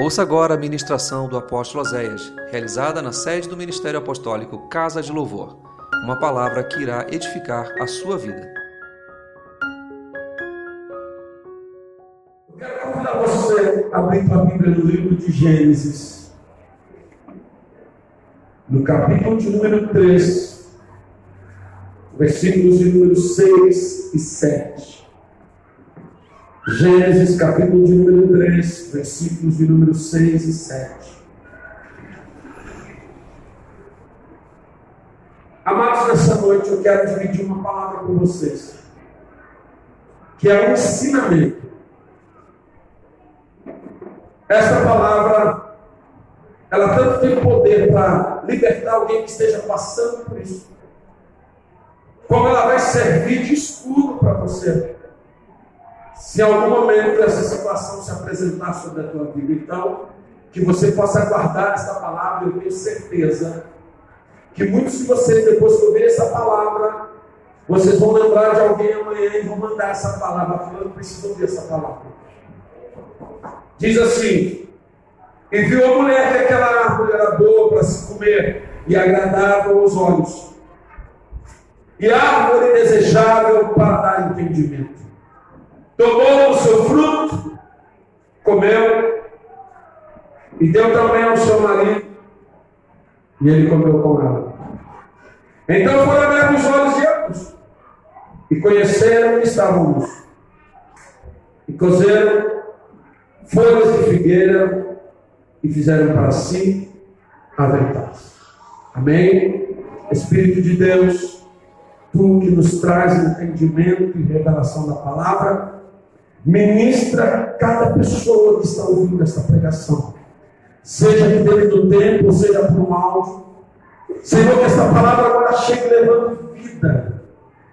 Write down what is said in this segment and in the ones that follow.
Ouça agora a ministração do apóstolo Oséias, realizada na sede do Ministério Apostólico Casa de Louvor. Uma palavra que irá edificar a sua vida. Eu quero convidar você a abrir a Bíblia no livro de Gênesis, no capítulo de número 3, versículos de número 6 e 7. Gênesis capítulo de número 3, versículos de número 6 e 7. Amados, nessa noite eu quero dividir uma palavra com vocês, que é um ensinamento. Esta palavra, ela tanto tem poder para libertar alguém que esteja passando por isso, como ela vai servir de escudo para você se algum momento essa situação se apresentar sobre a tua vida, então, que você possa guardar essa palavra, eu tenho certeza que muitos de vocês, depois que ouvir essa palavra, vocês vão lembrar de alguém amanhã e vão mandar essa palavra, falando, preciso ouvir essa palavra. Diz assim, e viu a mulher que aquela árvore era boa para se comer e agradável aos olhos, e árvore desejável para dar entendimento tomou o seu fruto, comeu, e deu também ao seu marido, e ele comeu com ela. Então foram abertos os olhos de ambos, e conheceram que estavam nus, e cozeram folhas de figueira, e fizeram para si aventais. Amém? Espírito de Deus, tu que nos traz entendimento e revelação da palavra, Ministra cada pessoa que está ouvindo esta pregação. Seja aqui dentro do templo, seja por um áudio. Senhor, que esta palavra agora chegue levando vida,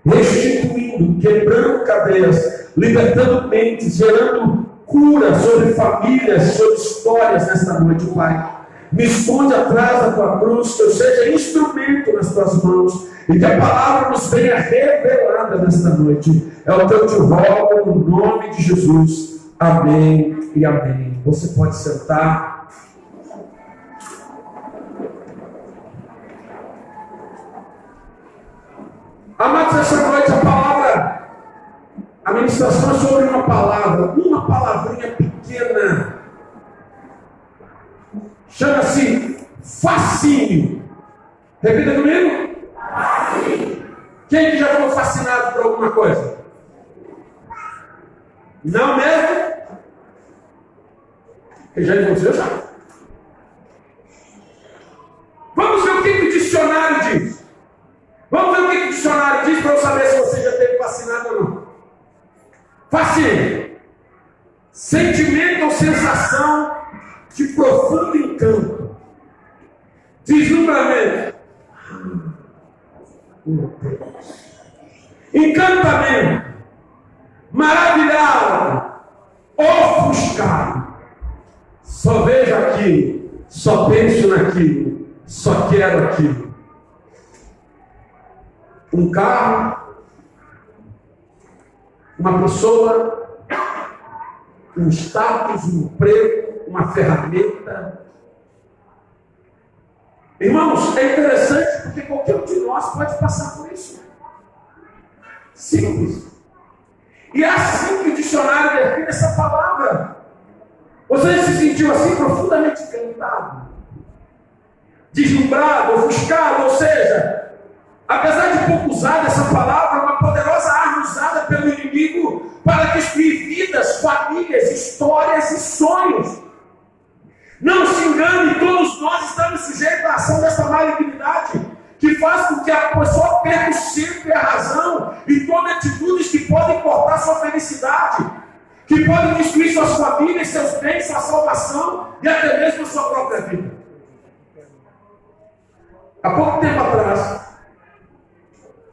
restituindo, quebrando cadeias, libertando mentes, gerando cura sobre famílias, sobre histórias nesta noite, Pai. Me esconde atrás da tua cruz, que eu seja instrumento nas tuas mãos e que a palavra nos venha revelada nesta noite. É o teu te rogo no nome de Jesus. Amém e amém. Você pode sentar. Amados, essa noite a palavra, a ministração é sobre uma palavra, uma palavrinha pequena. Chama-se fascínio. Repita comigo. Quem que já foi fascinado por alguma coisa? Não mesmo? Quem já encontrou já? Vamos ver o que, que o dicionário diz. Vamos ver o que, que o dicionário diz para eu saber se você já teve fascinado ou não. Fascínio. Sentimento ou sensação de profundo encanto. Deslumbramento Encantamento, maravilhado, ofuscado. Só vejo aquilo, só penso naquilo, só quero aquilo. Um carro, uma pessoa, um status, um emprego, uma ferramenta, Irmãos, é interessante porque qualquer um de nós pode passar por isso. Simples. E é assim que o dicionário define essa palavra. Você se sentiu assim profundamente encantado, deslumbrado, ofuscado, ou seja, apesar de pouco usada, essa palavra é uma poderosa arma usada pelo inimigo para destruir vidas, famílias, histórias e sonhos. Não se engane, todos nós estamos sujeitos à ação dessa malignidade, que faz com que a pessoa perca sempre a razão e tome atitudes que podem cortar sua felicidade, que podem destruir suas famílias, seus bens, sua salvação e até mesmo a sua própria vida. Há pouco tempo atrás,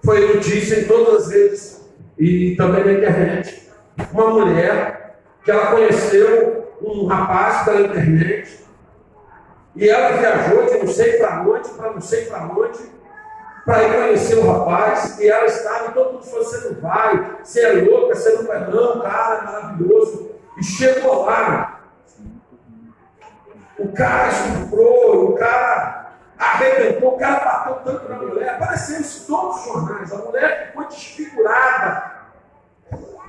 foi notícia em todas as vezes e também na internet, uma mulher que ela conheceu um rapaz pela internet, e ela viajou de não sei para onde, para não sei para onde, para ir conhecer o rapaz, e ela estava, todo mundo falou, você não vai, você é louca, você não vai não, cara, é maravilhoso. E chegou lá. o cara estuprou, o cara arrebentou, o cara bateu tanto na mulher. Apareceu isso em todos os jornais. A mulher ficou desfigurada.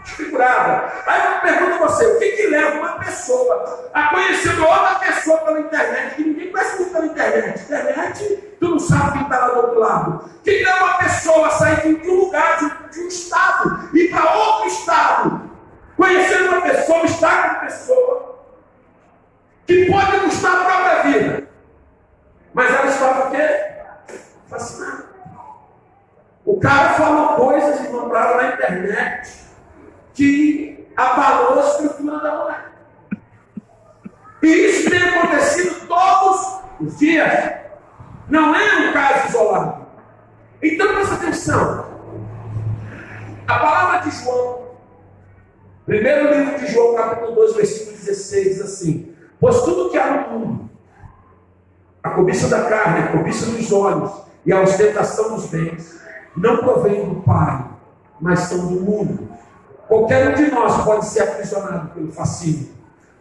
Desfigurada. Aí eu pergunto a você: o que, que leva uma pessoa a conhecer outra pessoa pela internet? Que ninguém conhece muito pela internet. Internet, tu não sabe quem está lá do outro lado. O que, leva uma pessoa a sair de um lugar, de, um estado, e para outro estado? Conhecer uma pessoa, estar com uma pessoa que pode custar a própria vida. Mas ela estava o quê? Fascinada. O cara falou coisas e compraram na internet que abalou a estrutura da mulher. E isso tem acontecido todos os dias. Não é um caso isolado. Então presta atenção. A palavra de João, primeiro livro de João, capítulo 2, versículo 16, diz assim: Pois tudo que há no mundo, a cobiça da carne, a cobiça dos olhos e a ostentação dos bens, não provém do Pai, mas são do mundo. Qualquer um de nós pode ser aprisionado pelo fascínio.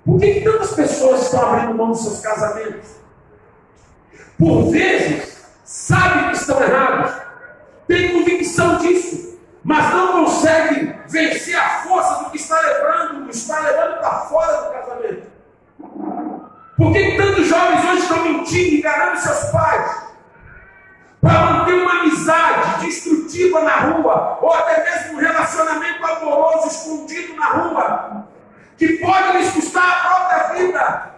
Por que, que tantas pessoas estão abrindo mão dos seus casamentos? Por vezes, sabem que estão errados, têm convicção disso, mas não conseguem vencer a força do que está levando, está levando para fora do casamento. Por que tantos jovens hoje estão mentindo, enganando seus pais? Para manter uma amizade destrutiva na rua, ou até mesmo um relacionamento amoroso escondido na rua, que pode lhes custar a própria vida.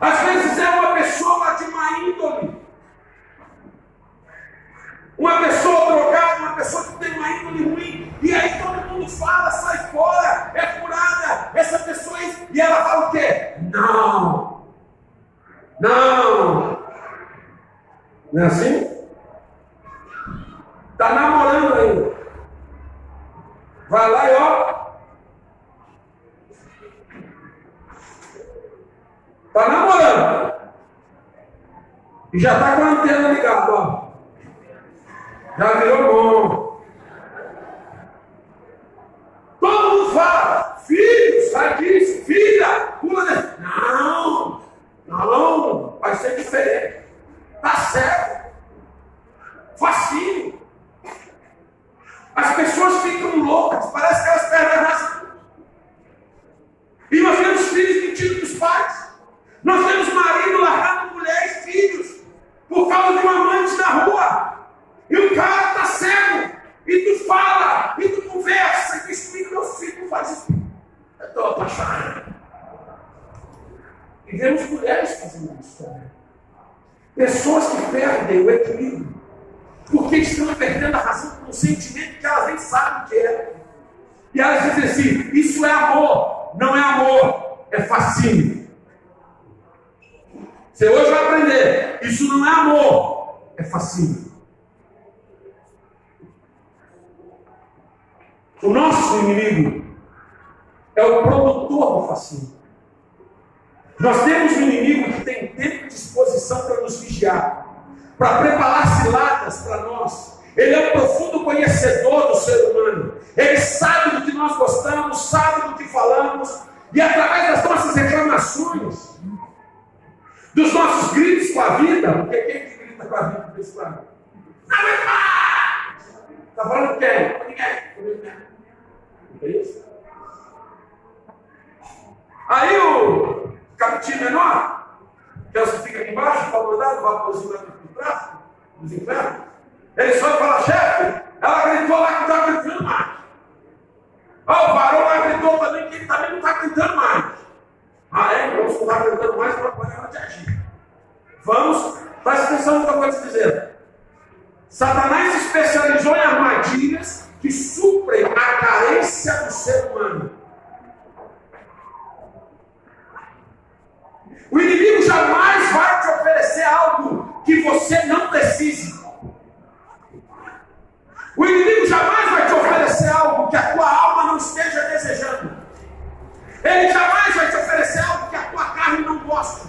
Às vezes é uma pessoa de má índole, uma pessoa drogada, uma pessoa que tem uma índole ruim, e aí todo mundo fala, sai fora, é furada, essa pessoa é. E ela fala o quê? Não, não. Não é assim? Está namorando ainda. Vai lá e ó. Está namorando. E já está com a antena ligada, ó. Já virou bom. Todo mundo fala, filho, sai disso, filha, pula desse. Não, não, vai ser diferente. Tá certo. Fascínio. As pessoas ficam loucas, parece que elas perdem a razão. E nós vemos filhos mentindo dos pais. Nós vemos marido largando mulher e filhos por causa de uma amante na rua. E o cara está cego. E tu fala, e tu conversa, e tu explica, meu filho, não faz isso. Eu estou apaixonado. E vemos mulheres fazendo isso também. Pessoas que perdem o equilíbrio. Porque estão perdendo a razão por um sentimento que elas nem sabem o que é. E elas dizem assim: isso é amor. Não é amor, é fascínio. Você hoje vai aprender: isso não é amor, é fascínio. O nosso inimigo é o produtor do fascínio. Nós temos um inimigo que tem tempo disposição para nos vigiar, para preparar ciladas para nós. Ele é um profundo conhecedor do ser humano. Ele sabe do que nós gostamos, sabe do que falamos, e através das nossas reclamações, dos nossos gritos com a vida, porque quem que grita com a vida desse? Não Está falando quem? Com ninguém. É isso? Aí o capitinho menor, que é o que fica aqui embaixo, para mandar o lá no braço, nos infernos, ele só fala, chefe, ela gritou lá que está gritando mais. Ó, o varão lá gritou também que ele também não está gritando mais. Ah, é? Então, se não está gritando mais, não pode ela de agir. Vamos, presta atenção no que eu vou te dizer. Satanás se especializou em armadilhas que suprem a carência do ser humano. O inimigo jamais vai te oferecer algo que você não precise. O inimigo jamais vai te oferecer algo que a tua alma não esteja desejando. Ele jamais vai te oferecer algo que a tua carne não gosta.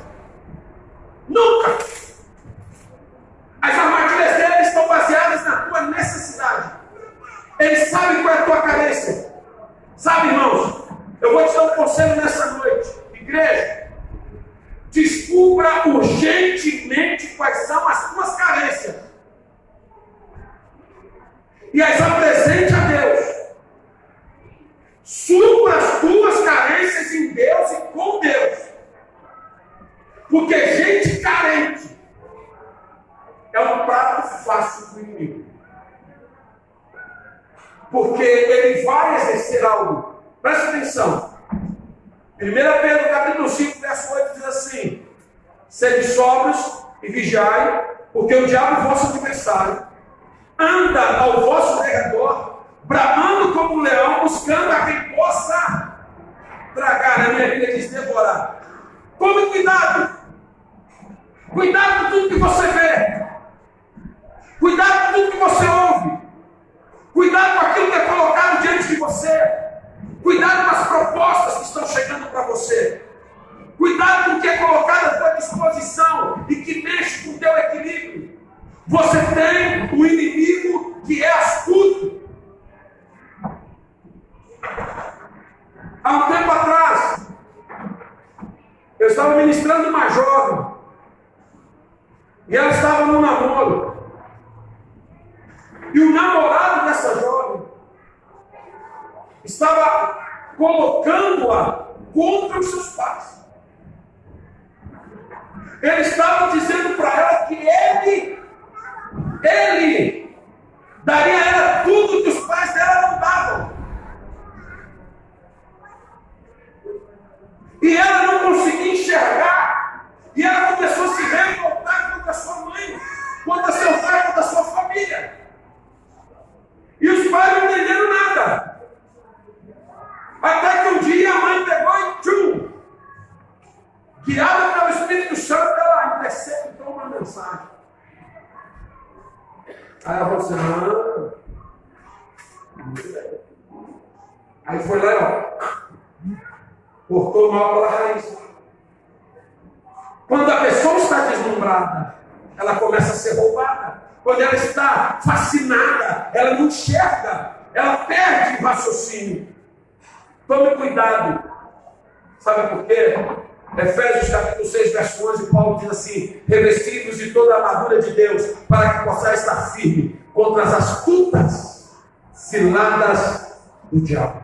Armadura de Deus, para que possais estar firme contra as astutas ciladas do diabo.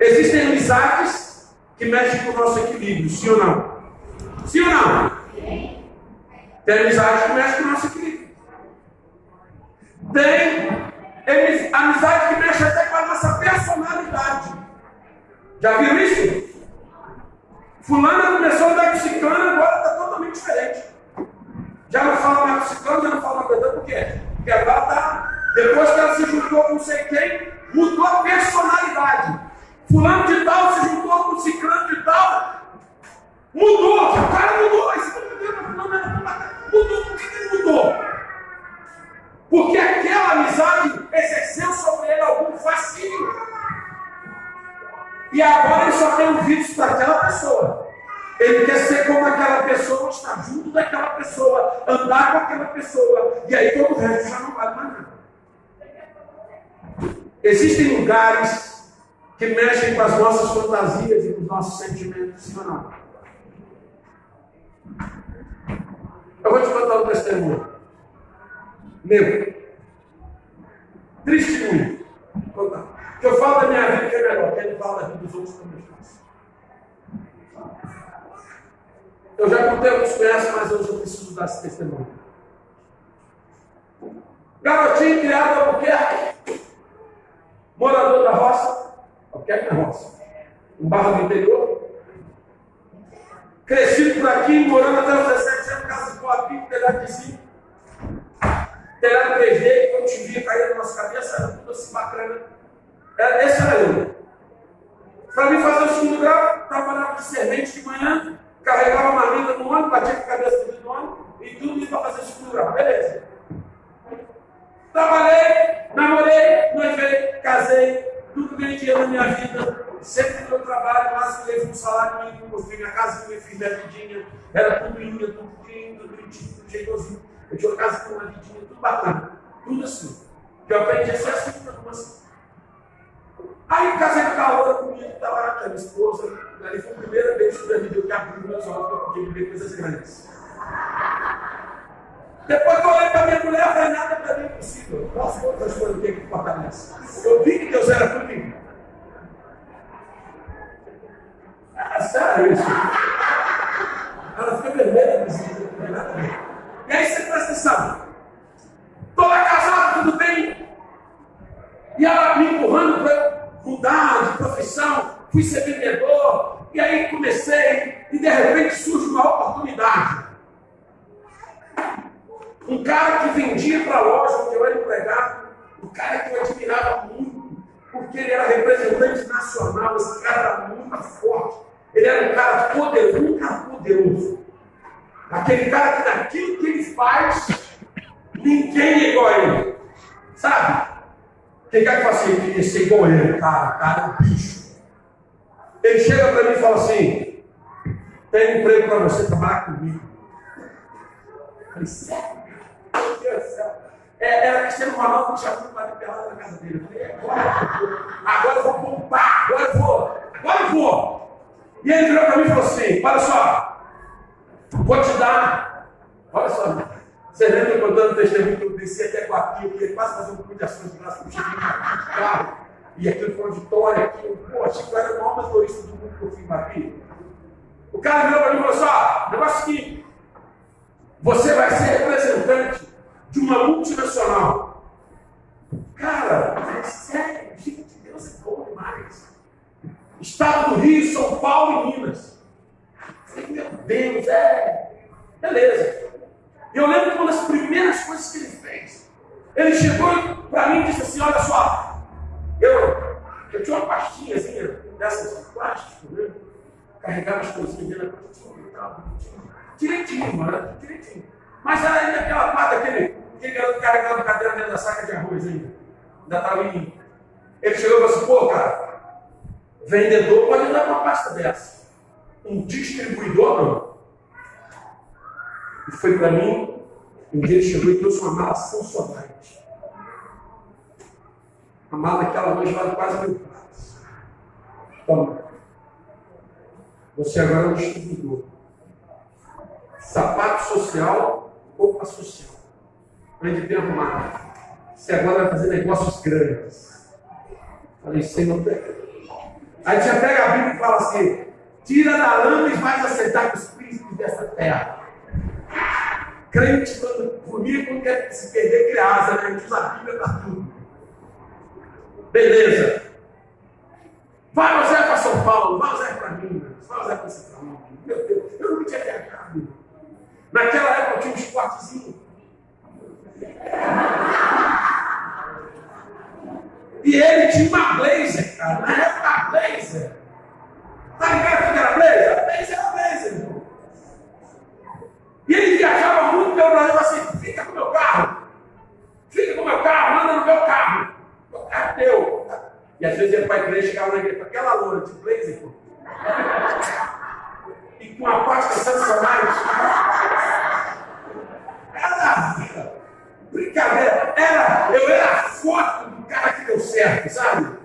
Existem amizades que mexem com o nosso equilíbrio, sim ou não? Sim ou não? Tem amizade que mexe com o nosso equilíbrio. Tem amizade que mexe até com a nossa personalidade. Já viram isso? Fulana começou a andar com ciclano, agora está totalmente diferente. Já não fala mais com ciclano, já não fala mais com por quê? Porque agora está. Depois que ela se juntou com não sei quem, mudou a personalidade. Fulano de tal se juntou com ciclano de tal. Mudou, o cara mudou. Você mudou, por que ele mudou? Porque aquela amizade exerceu sobre ele algum fascínio. E agora ele só tem ouvidos para aquela pessoa. Ele quer ser como aquela pessoa, estar junto daquela pessoa, andar com aquela pessoa. E aí todo o resto já não vale mais nada. Existem lugares que mexem com as nossas fantasias e com os nossos sentimentos, não? Eu vou te contar um testemunho. Meu. Triste muito. Que eu falo da minha vida que é melhor, que ele fala da vida dos outros também Eu já contei alguns conhecem, mas hoje eu preciso dar esse testemunho. Garotinho criado Albuquerque, morador da roça, Albuquerque na roça, um bairro do interior, crescido por aqui, morando até os 17 anos, casa com a pico, telhado de zinco, telhado 3D, quando te via cair na nossa cabeça, era tudo assim bacana. É, esse era eu. Para mim fazer o segundo grau, trabalhava de servente de manhã, carregava uma marmita no ônibus, batia com a cabeça do ônibus e tudo isso para fazer grau. Beleza. Trabalhei, namorei, noivei, casei, tudo ganhei dinheiro na minha vida. Sempre no meu trabalho, mas teve um salário mínimo, construí minha casa, minha filha, minha vidinha, era tudo linda, tudo lindo, tudo bonitinho, tudo jeitosinho. Eu tinha uma casa com uma vidinha, tudo bacana, tudo assim. Que eu aprendi a ser assim, tudo assim. Aí casei com a outra comigo, estava a minha esposa, ali foi a primeira vez que me deu que abrir meus olhos para poder viver coisas grandes. Depois que eu olhei para minha mulher, eu falei, nada para mim é possível. Nossa, quantas coisas eu tenho que fortalecer. Eu vi que Deus era comigo. Ah, sério isso. Ela fica vermelha, não tem nada a ver. E aí você presta atenção. Estou lá casado, tudo bem. E ela me empurrando para mudar de profissão. Fui ser vendedor. E aí comecei. E de repente surge uma oportunidade. Um cara que vendia para a loja onde eu era empregado. Um cara que eu admirava muito. Porque ele era representante nacional. Esse cara era muito forte. Ele era um cara poderoso. Um cara poderoso. Aquele cara que naquilo que ele faz Ninguém é igual a ele. Sabe? Quem quer que fala assim, queria igual ele? Cara, cara bicho. Ele chega para mim e fala assim: tem emprego para você trabalhar comigo. Eu falei, sério? Meu Deus do céu. É, era Cristiano Ronaldo que tinha muito bater pelado na casa dele. Eu falei, é agora, eu vou poupar, agora eu vou, agora eu vou. E ele virou para mim e falou assim: olha só, vou te dar, olha só, você lembra eu dando testemunho que eu desci até com aqui, eu queria quase fazer um pouco de ações de graça, eu cheguei no carro, e aquilo foi uma vitória, aqui, eu, pô, que eu era o maior motorista do mundo que eu fui aqui. O cara virou para mim e falou assim, negócio é seguinte, você vai ser representante de uma multinacional. Cara, é sério, gente, Deus é bom demais. Estado do Rio, São Paulo e Minas. falei, meu Deus, é. Beleza. Eu lembro que uma das primeiras coisas que ele fez, ele chegou para mim e disse assim: Olha só, eu, eu tinha uma pastinhazinha dessas de plástico, né? Carregava as coisinhas da pastinha e tal, direitinho, mano, direitinho. Mas era ainda aquela parte, aquele, aquele garoto carregava cadeira dentro da saca de arroz ainda. Ainda estava em. Ele chegou e falou assim: Pô, cara, vendedor pode dar uma pasta dessa. Um distribuidor não. E foi para mim, um dia ele chegou e trouxe uma mala Samsonite. A mala que ela hoje vale quase mil pratos. Toma. Você agora é um distribuidor. Sapato social, roupa social. Ande bem arrumado. Você agora vai fazer negócios grandes. Falei, Senhor, Aí você pega a Bíblia e fala assim: tira da lama e vai aceitar com os príncipes dessa terra. Crente, quando bonito, quando quer se perder, cria asa, né? Usa a Bíblia para tudo. Beleza. Vai usar para São Paulo, vai usar para Minas, vai usar para São. Meu Deus, eu não tinha viajado. Naquela época eu tinha um esportezinho. E ele tinha uma blazer, cara. Na época, blazer. Tá ligado que era blazer? Blazer era blazer. Ele viajava muito pelo Brasil assim, fica com meu carro. Fica com meu carro, manda no meu carro. O carro é teu. E às vezes ia para a igreja, chegava na igreja aquela loura de blazer, pô. E com a pasta sensacionais. Era brincadeira. Era, eu era a foto do cara que deu certo, sabe?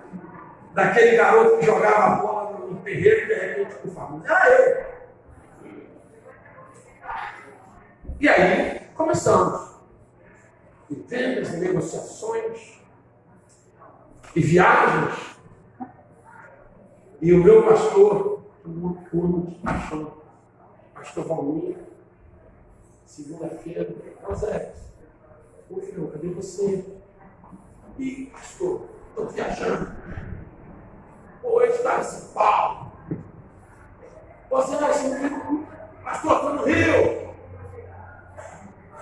Daquele garoto que jogava a bola no terreiro e de repente ficou famoso. Era eu. E aí começamos. E vendas, e negociações, e viagens. E o meu pastor, um turno de paixão, pastor Valmir, segunda-feira, José, ô filho, cadê você? E, pastor, estou viajando. Hoje está em São Paulo. Você vai ser pastor, estou no Rio.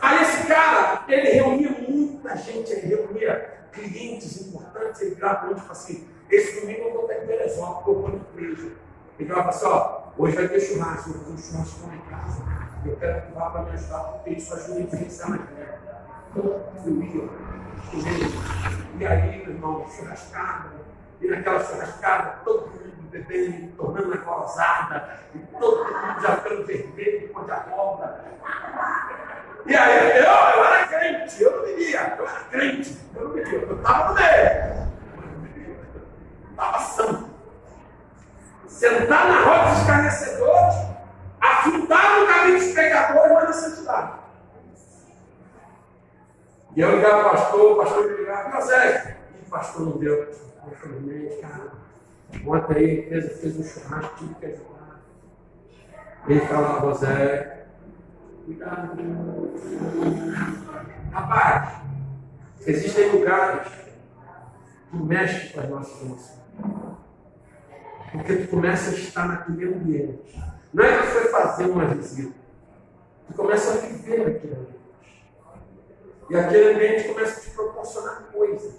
Aí esse cara, ele reunia muita gente, ele reunia clientes importantes, ele virava para mim e assim, esse domingo eu vou até Teresópolis, porque eu vou no igreja. Ele falava assim, ó, hoje vai ter churrasco, eu vou fazer um churrasco lá em casa. Eu quero que vá para me ajudar, porque isso ajuda a influenciar mais velho. Então, eu ia, e aí, meu irmão, churrascada, e naquela churrascada, todo mundo bebendo, tornando a colosada, e todo mundo já ficando vermelho, com a abóbora. E aí, eu, eu era crente, eu não bebia, eu era crente, eu não bebia, eu estava no meio. Estava santo. Sentar na roda dos escarnecedores, afundar no caminho dos pecadores, mas na santidade. E eu ligava para o pastor, o pastor me ligava, meu Sérgio, e pastor não deu. Infelizmente, cara, ontem aí fez, fez um churrasco, tudo que é Ele falava, José cuidado. Rapaz, existem lugares que mexem com as nossas emoções. Porque tu começa a estar naquele ambiente. Não é que foi fazer uma visita. Tu começa a viver naquele ambiente. E aquele ambiente começa a te proporcionar coisas.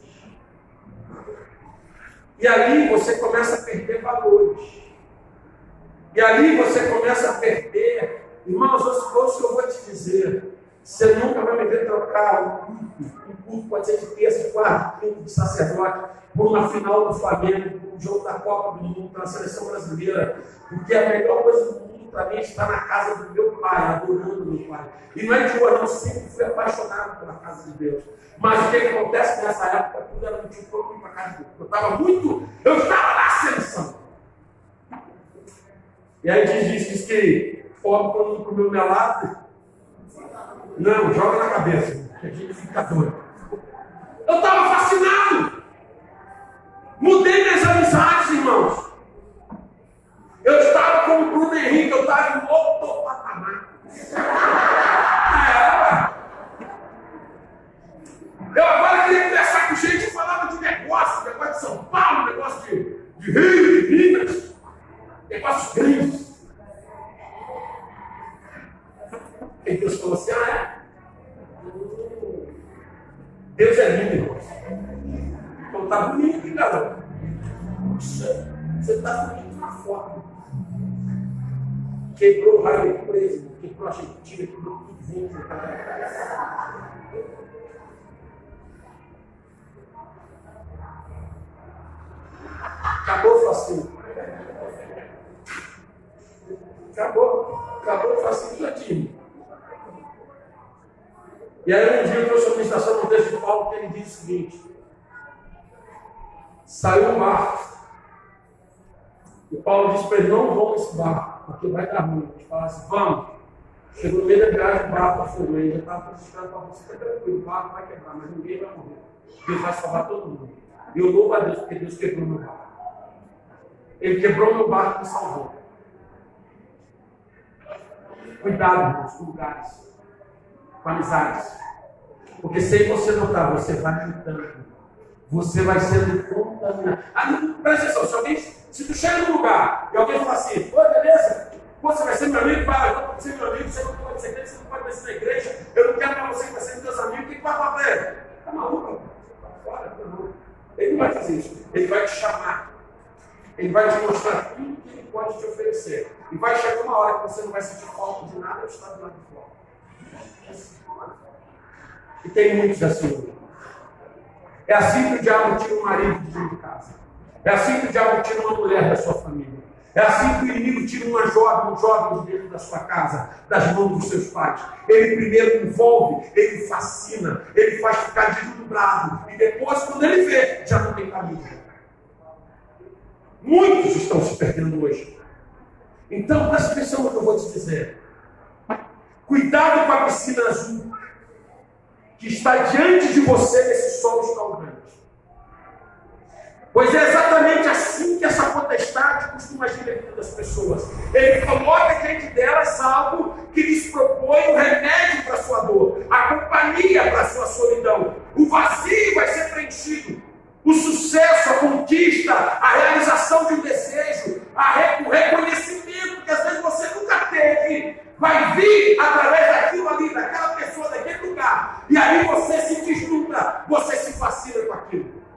E ali você começa a perder valores. E ali você começa a perder. Irmãos, que eu vou te dizer. Você nunca vai me ver trocar um culto. Um culto pode ser de terça, quarto, quinto, de sacerdote, por uma final do Flamengo, por um jogo da Copa do Mundo, pela seleção brasileira. Porque a melhor coisa do mundo para mim está na casa do meu pai, adorando meu pai. E não é de hoje, não, sempre fui apaixonado pela casa de Deus. Mas o que, acontece nessa época? Tudo era motivo para eu para casa de Deus. Eu estava muito, eu estava na seleção. E aí diz, diz que pobre quando não comeu melado. Não, joga na cabeça, que gente fica doido. Eu estava fascinado. Mudei minhas amizades, irmãos. Eu estava com o Bruno Henrique, eu estava em outro patamar. Acabou o fascínio. Acabou. Acabou o fascínio latino. E aí um dia eu trouxe a administração no texto de Paulo que ele diz o seguinte. Saiu um barco. E Paulo disse para ele, não vão nesse barco porque vai dar ruim. Gente fala assim, vamos. Chegou no meio da viagem, o barco afundou. Ele já estava frustrado para você, fica tranquilo, o barco vai quebrar, mas ninguém vai morrer. Deus vai salvar todo mundo. E eu louvo a Deus, porque Deus quebrou meu barco. Ele quebrou meu barco e salvou. Cuidado, com os lugares, com amizades. Porque sem você notar, você vai juntando. Você vai sendo contaminado. Ah, presta atenção, se alguém se tu chega num lugar e alguém fala assim, oi, beleza? Você vai ser meu amigo? Vai, eu não pode ser meu amigo, você não pode ser crente, você não pode ser na igreja, eu não quero para você que vai ser meus amigos, o que vai falar para ele? Tá maluco? Tá fora, tá maluco. Ele não vai fazer isso, ele vai te chamar. Ele vai te mostrar tudo que ele pode te oferecer. E vai chegar uma hora que você não vai sentir falta de nada, eu estar do lado de fora. E tem muitos assim. É assim que o diabo tira o marido de casa. É assim que o diabo tira uma mulher da sua família. É assim que o inimigo tira uma jovem, um jovem de dentro da sua casa, das mãos dos seus pais. Ele primeiro envolve, ele fascina, ele faz ficar deslumbrado. E depois, quando ele vê, já não tem caminho. Muitos estão se perdendo hoje. Então, presta atenção no que eu vou te dizer. Cuidado com a piscina azul que está diante de você nesse sol escaldante. Pois é exatamente assim que essa potestade costuma agir na vida das pessoas. Ele coloca diante delas algo que lhes propõe o remédio para a sua dor, a companhia para a sua solidão. O vazio vai ser preenchido. O sucesso, a conquista, a realização de um desejo, re... o reconhecimento que às vezes você nunca teve, vai vir através daquilo ali, daquela pessoa, daquele lugar. E aí você se deslumbra, você se fascina com aquilo.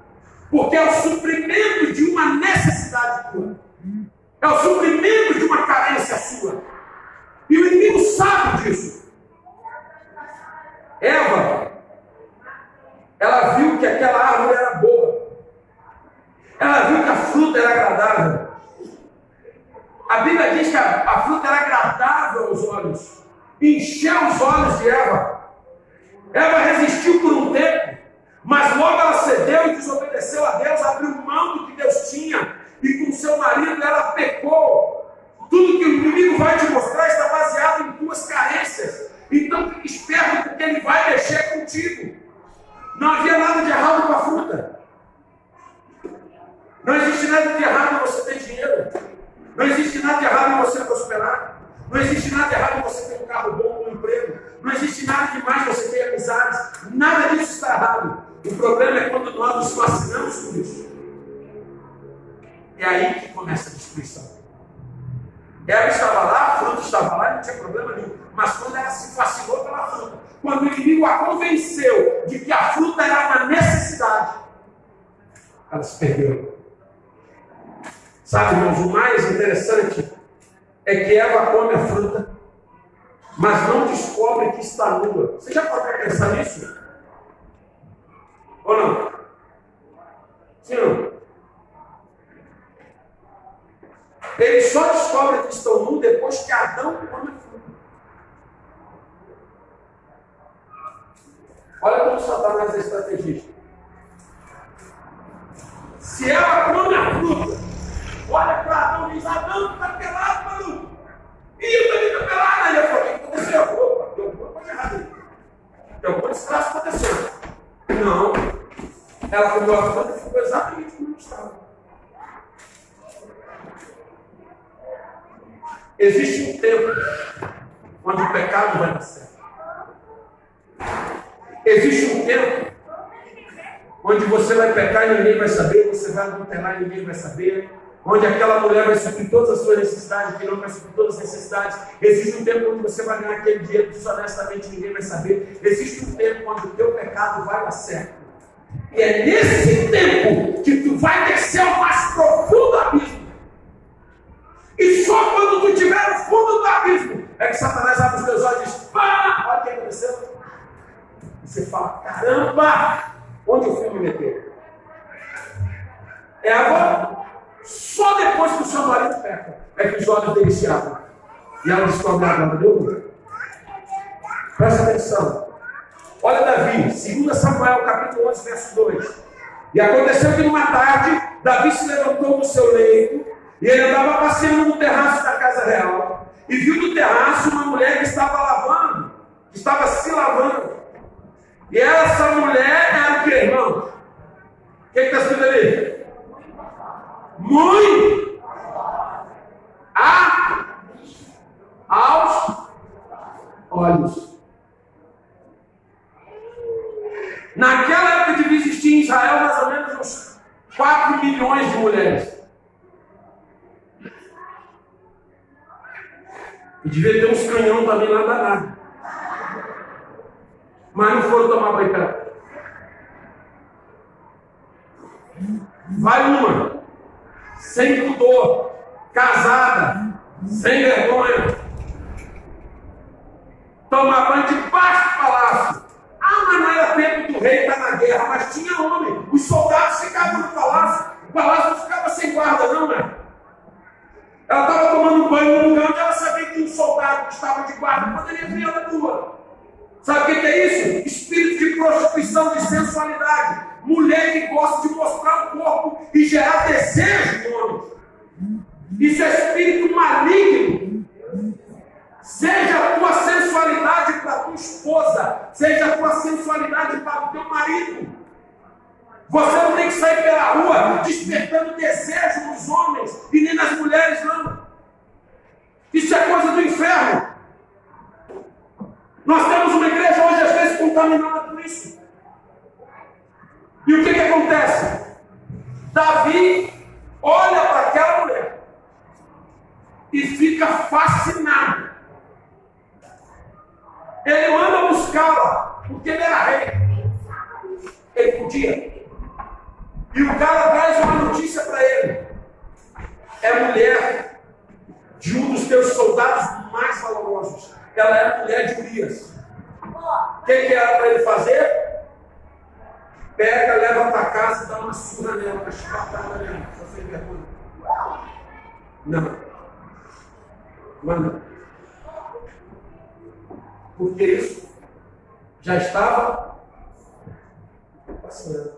Porque é o suprimento de uma necessidade tua. É o suprimento de uma carência sua. E o inimigo sabe disso. Eva, ela viu que aquela árvore era boa. Ela viu que a fruta era agradável. A Bíblia diz que a, a fruta era agradável aos olhos. Encheu os olhos de Eva. Eva resistiu por um tempo. Mas logo ela cedeu e desobedeceu a Deus, abriu mão do que Deus tinha, e com seu marido ela pecou. Tudo que o inimigo vai te mostrar está baseado em tuas carências. Então fique esperto porque ele vai mexer contigo. Não havia nada de errado com a fruta. Não existe nada de errado em você ter dinheiro. Não existe nada de errado em você prosperar. Não existe nada de errado em você ter um carro bom, um emprego. Não existe nada demais você ter amizades. Nada disso está errado. O problema é quando nós nos fascinamos por isso. É aí que começa a destruição. Ela estava lá, a fruta estava lá, não tinha problema nenhum. Mas quando ela se fascinou pela fruta, quando o inimigo a convenceu de que a fruta era uma necessidade, ela se perdeu. Sabe, irmãos, o mais interessante é que Eva come a fruta, mas não descobre que está nua. Você já pode pensar nisso? Ou não? Sim ou não? Ele só descobre que estão nus depois que Adão come a fruta. Olha como Satanás é estrategista. Se ela come a fruta, olha para Adão e diz: Adão está pelado, maluco. E eu também estou pelado. Aí eu falo: O que aconteceu? Opa, deu alguma coisa errada aí. Tem alguma desgraça acontecendo. Não. Ela comeu a fruta e ficou exatamente como estava. Existe um tempo onde o pecado vai nascer. Existe um tempo onde você vai pecar e ninguém vai saber, você vai adulterar e ninguém vai saber, onde aquela mulher vai suprir todas as suas necessidades, que não vai suprir todas as necessidades. Existe um tempo onde você vai ganhar aquele dinheiro desonestamente, ninguém vai saber. Existe um tempo onde o teu pecado vai dar certo. E é nesse tempo que tu vai descer ao mais profundo abismo. E só quando tu estiver no fundo do abismo é que Satanás abre os teus olhos e diz: Pá, olha o que aconteceu. Você fala: caramba, onde eu fui me meter? É agora. Só depois que o seu marido peca é que os olhos dele se abrem. E ela descobre a glória de Presta atenção. Olha Davi, 2 Samuel, capítulo 11, verso 2. E aconteceu que numa tarde, Davi se levantou do seu leito e ele andava passeando no terraço da casa real e viu no terraço uma mulher que estava lavando, que estava se lavando. E essa mulher era o que, irmão? O que está escrito ali? Muito a aos olhos. Naquela época devia existir em Israel mais ou menos uns 4 milhões de mulheres. E devia ter uns canhão também lá danado. Mas não foram tomar banho Vai uma, sem pudor, casada, sem vergonha, tomar banho debaixo do palácio. Ah, mas não era tempo do rei estar na guerra, mas tinha homem. Os soldados ficavam no palácio, o palácio não ficava sem guarda, não, né? Ela estava tomando banho num lugar onde ela sabia que um soldado que estava de guarda poderia ver ela nua. Sabe o que é isso? Espírito de prostituição, de sensualidade. Mulher que gosta de mostrar o corpo e gerar desejo no homem. Isso é espírito maligno. Seja a tua sensualidade para tua esposa, seja a tua sensualidade para o teu marido. Você não tem que sair pela rua despertando desejo nos homens e nem nas mulheres, não. Isso é coisa do inferno. Nós temos uma igreja hoje, às vezes, contaminada por isso. E o que, que acontece? Davi olha para aquela mulher e fica fascinado. Ele manda buscá-la, porque ele era rei. Ele podia. E o cara traz uma notícia para ele. É mulher de um dos teus soldados mais valorosos. Ela é mulher de Urias. O que, que era para ele fazer? Pega, leva para casa e dá uma surra nela, uma chicotada nela. Vergonha. Não. Manda. Porque isso já estava passando.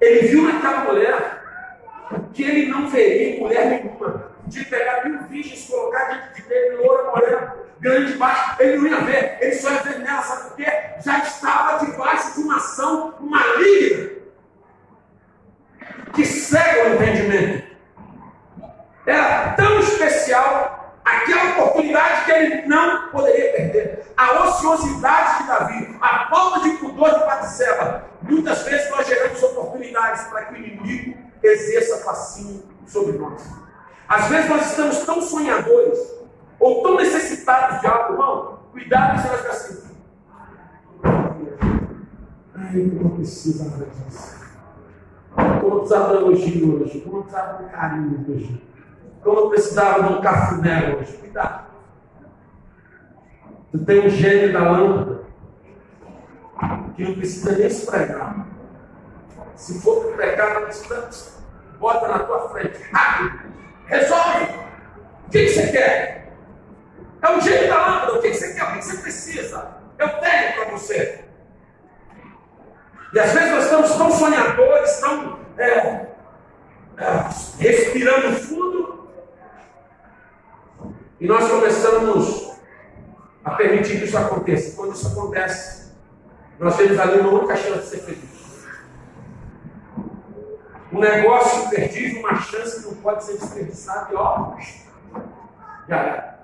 Ele viu naquela mulher que ele não veria mulher nenhuma. De pegar mil virgens, colocar de dele, loura, morena, grande, baixo, ele não ia ver, ele só ia ver nela, sabe por quê? Já estava debaixo de uma ação maligna que cega o entendimento. Era tão especial aquela oportunidade que ele não poderia perder. A ociosidade de Davi, a falta de pudor de Batseba. Muitas vezes nós geramos oportunidades para que o inimigo exerça fascínio sobre nós. Às vezes nós estamos tão sonhadores ou tão necessitados de algo, irmão. Cuidado, você vai ficar assim. Ai, eu não preciso disso. Precisava de elogio hoje, precisava de carinho hoje, como eu precisava de um cafuné hoje. Cuidado. Tu tem um gênio da lâmpada que não precisa nem esfregar. Se for para distância, bota na tua frente, rápido, resolve. O que, que você quer? É o gênio da lâmpada, o que, que você quer? O que, que você precisa? Eu tenho para você. E às vezes nós estamos tão sonhadores, tão é, é, respirando fundo, e nós começamos a permitir que isso aconteça. Quando isso acontece, nós temos ali uma única chance de ser feliz. Um negócio perdido, uma chance que não pode ser desperdiçada, e ó, já era.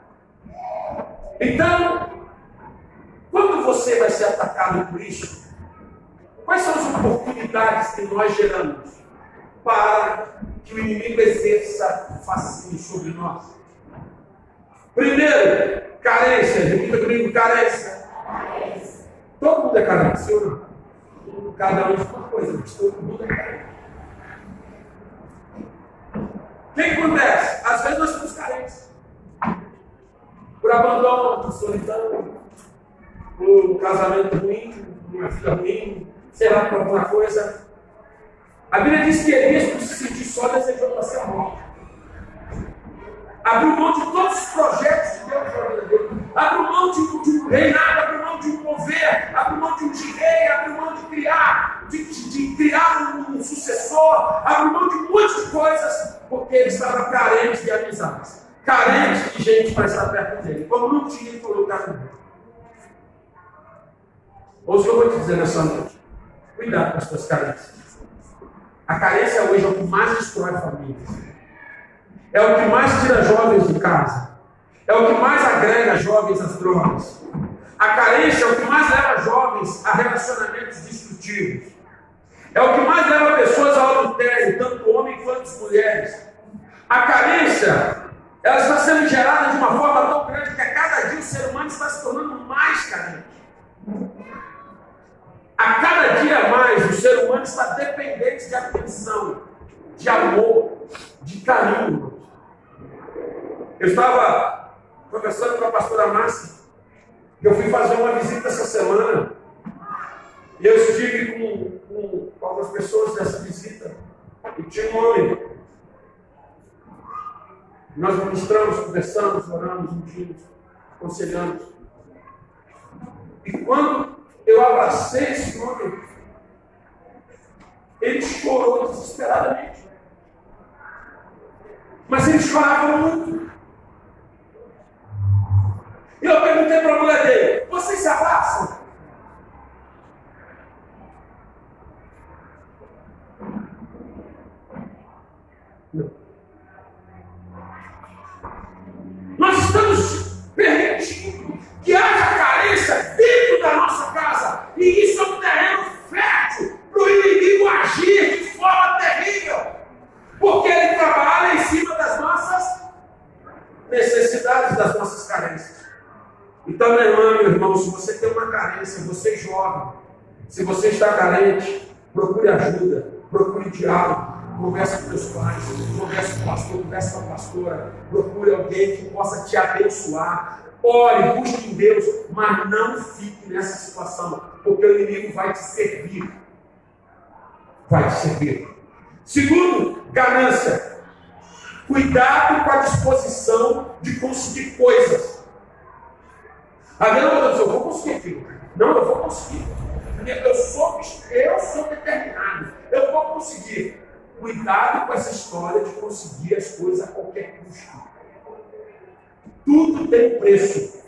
Então, quando você vai ser atacado por isso, Quais são as oportunidades que nós geramos para que o inimigo exerça fascínio sobre nós? Primeiro, carência. Repita comigo, carência. Todo mundo é carente, não? Cada um de uma coisa, mas todo mundo é carente. O que acontece? Às vezes nós somos carentes. Por abandono, por solidão, por casamento ruim, por uma filha ruim, sei lá, por alguma coisa. A Bíblia diz que Elias, por se sentir só, desejou para ser morto. Abriu mão de todos os projetos de Deus na vida dele. Abriu mão de, de um reinado, abriu mão de um mover, abriu mão de um de rei, abriu mão de criar, de, de, de criar um, um, sucessor, abriu mão de de coisas, porque ele estava carente de amizades, carente de gente para estar perto dele. Como não tinha, ele falou, cara, Ouça o que eu vou te dizer nessa noite. Cuidado com as suas carências. A carência hoje é o que mais destrói famílias. É o que mais tira jovens de casa. É o que mais agrega jovens às drogas. A carência é o que mais leva jovens a relacionamentos destrutivos. É o que mais leva pessoas ao adultério, tanto homem quanto mulheres. A carência, ela está sendo gerada de uma forma tão grande que a cada dia o ser humano está se tornando mais carente. A cada dia mais, o ser humano está dependente de atenção, de amor, de carinho. Eu estava conversando com a pastora Márcia, eu fui fazer uma visita essa semana, e eu estive com, com, com algumas pessoas nessa visita, e tinha um homem. Nós ministramos, conversamos, oramos, ungimos, aconselhamos. E quando eu abracei esse homem. Ele chorou desesperadamente. Mas ele chorava muito. E eu perguntei para a mulher dele: Vocês se abraçam? Nós estamos permitindo que haja carência dentro da nossa casa. E isso é um terreno fértil para o inimigo agir de forma terrível. Porque ele trabalha em cima das nossas necessidades, das nossas carências. Então, minha irmã, meu irmão, se você tem uma carência, você é jovem, se você está carente, procure ajuda, procure diálogo, converse com seus pais, converse com o pastor, converse com a pastora, procure alguém que possa te abençoar, Ore, busque em Deus, mas não fique nessa situação, porque o inimigo vai te servir. Vai te servir. Segundo, ganância. Cuidado com a disposição de conseguir coisas. Ah, não, eu vou conseguir, filho. Não, eu vou conseguir. Eu sou, eu sou determinado. Eu vou conseguir. Cuidado com essa história de conseguir as coisas a qualquer custo. Tudo tem preço.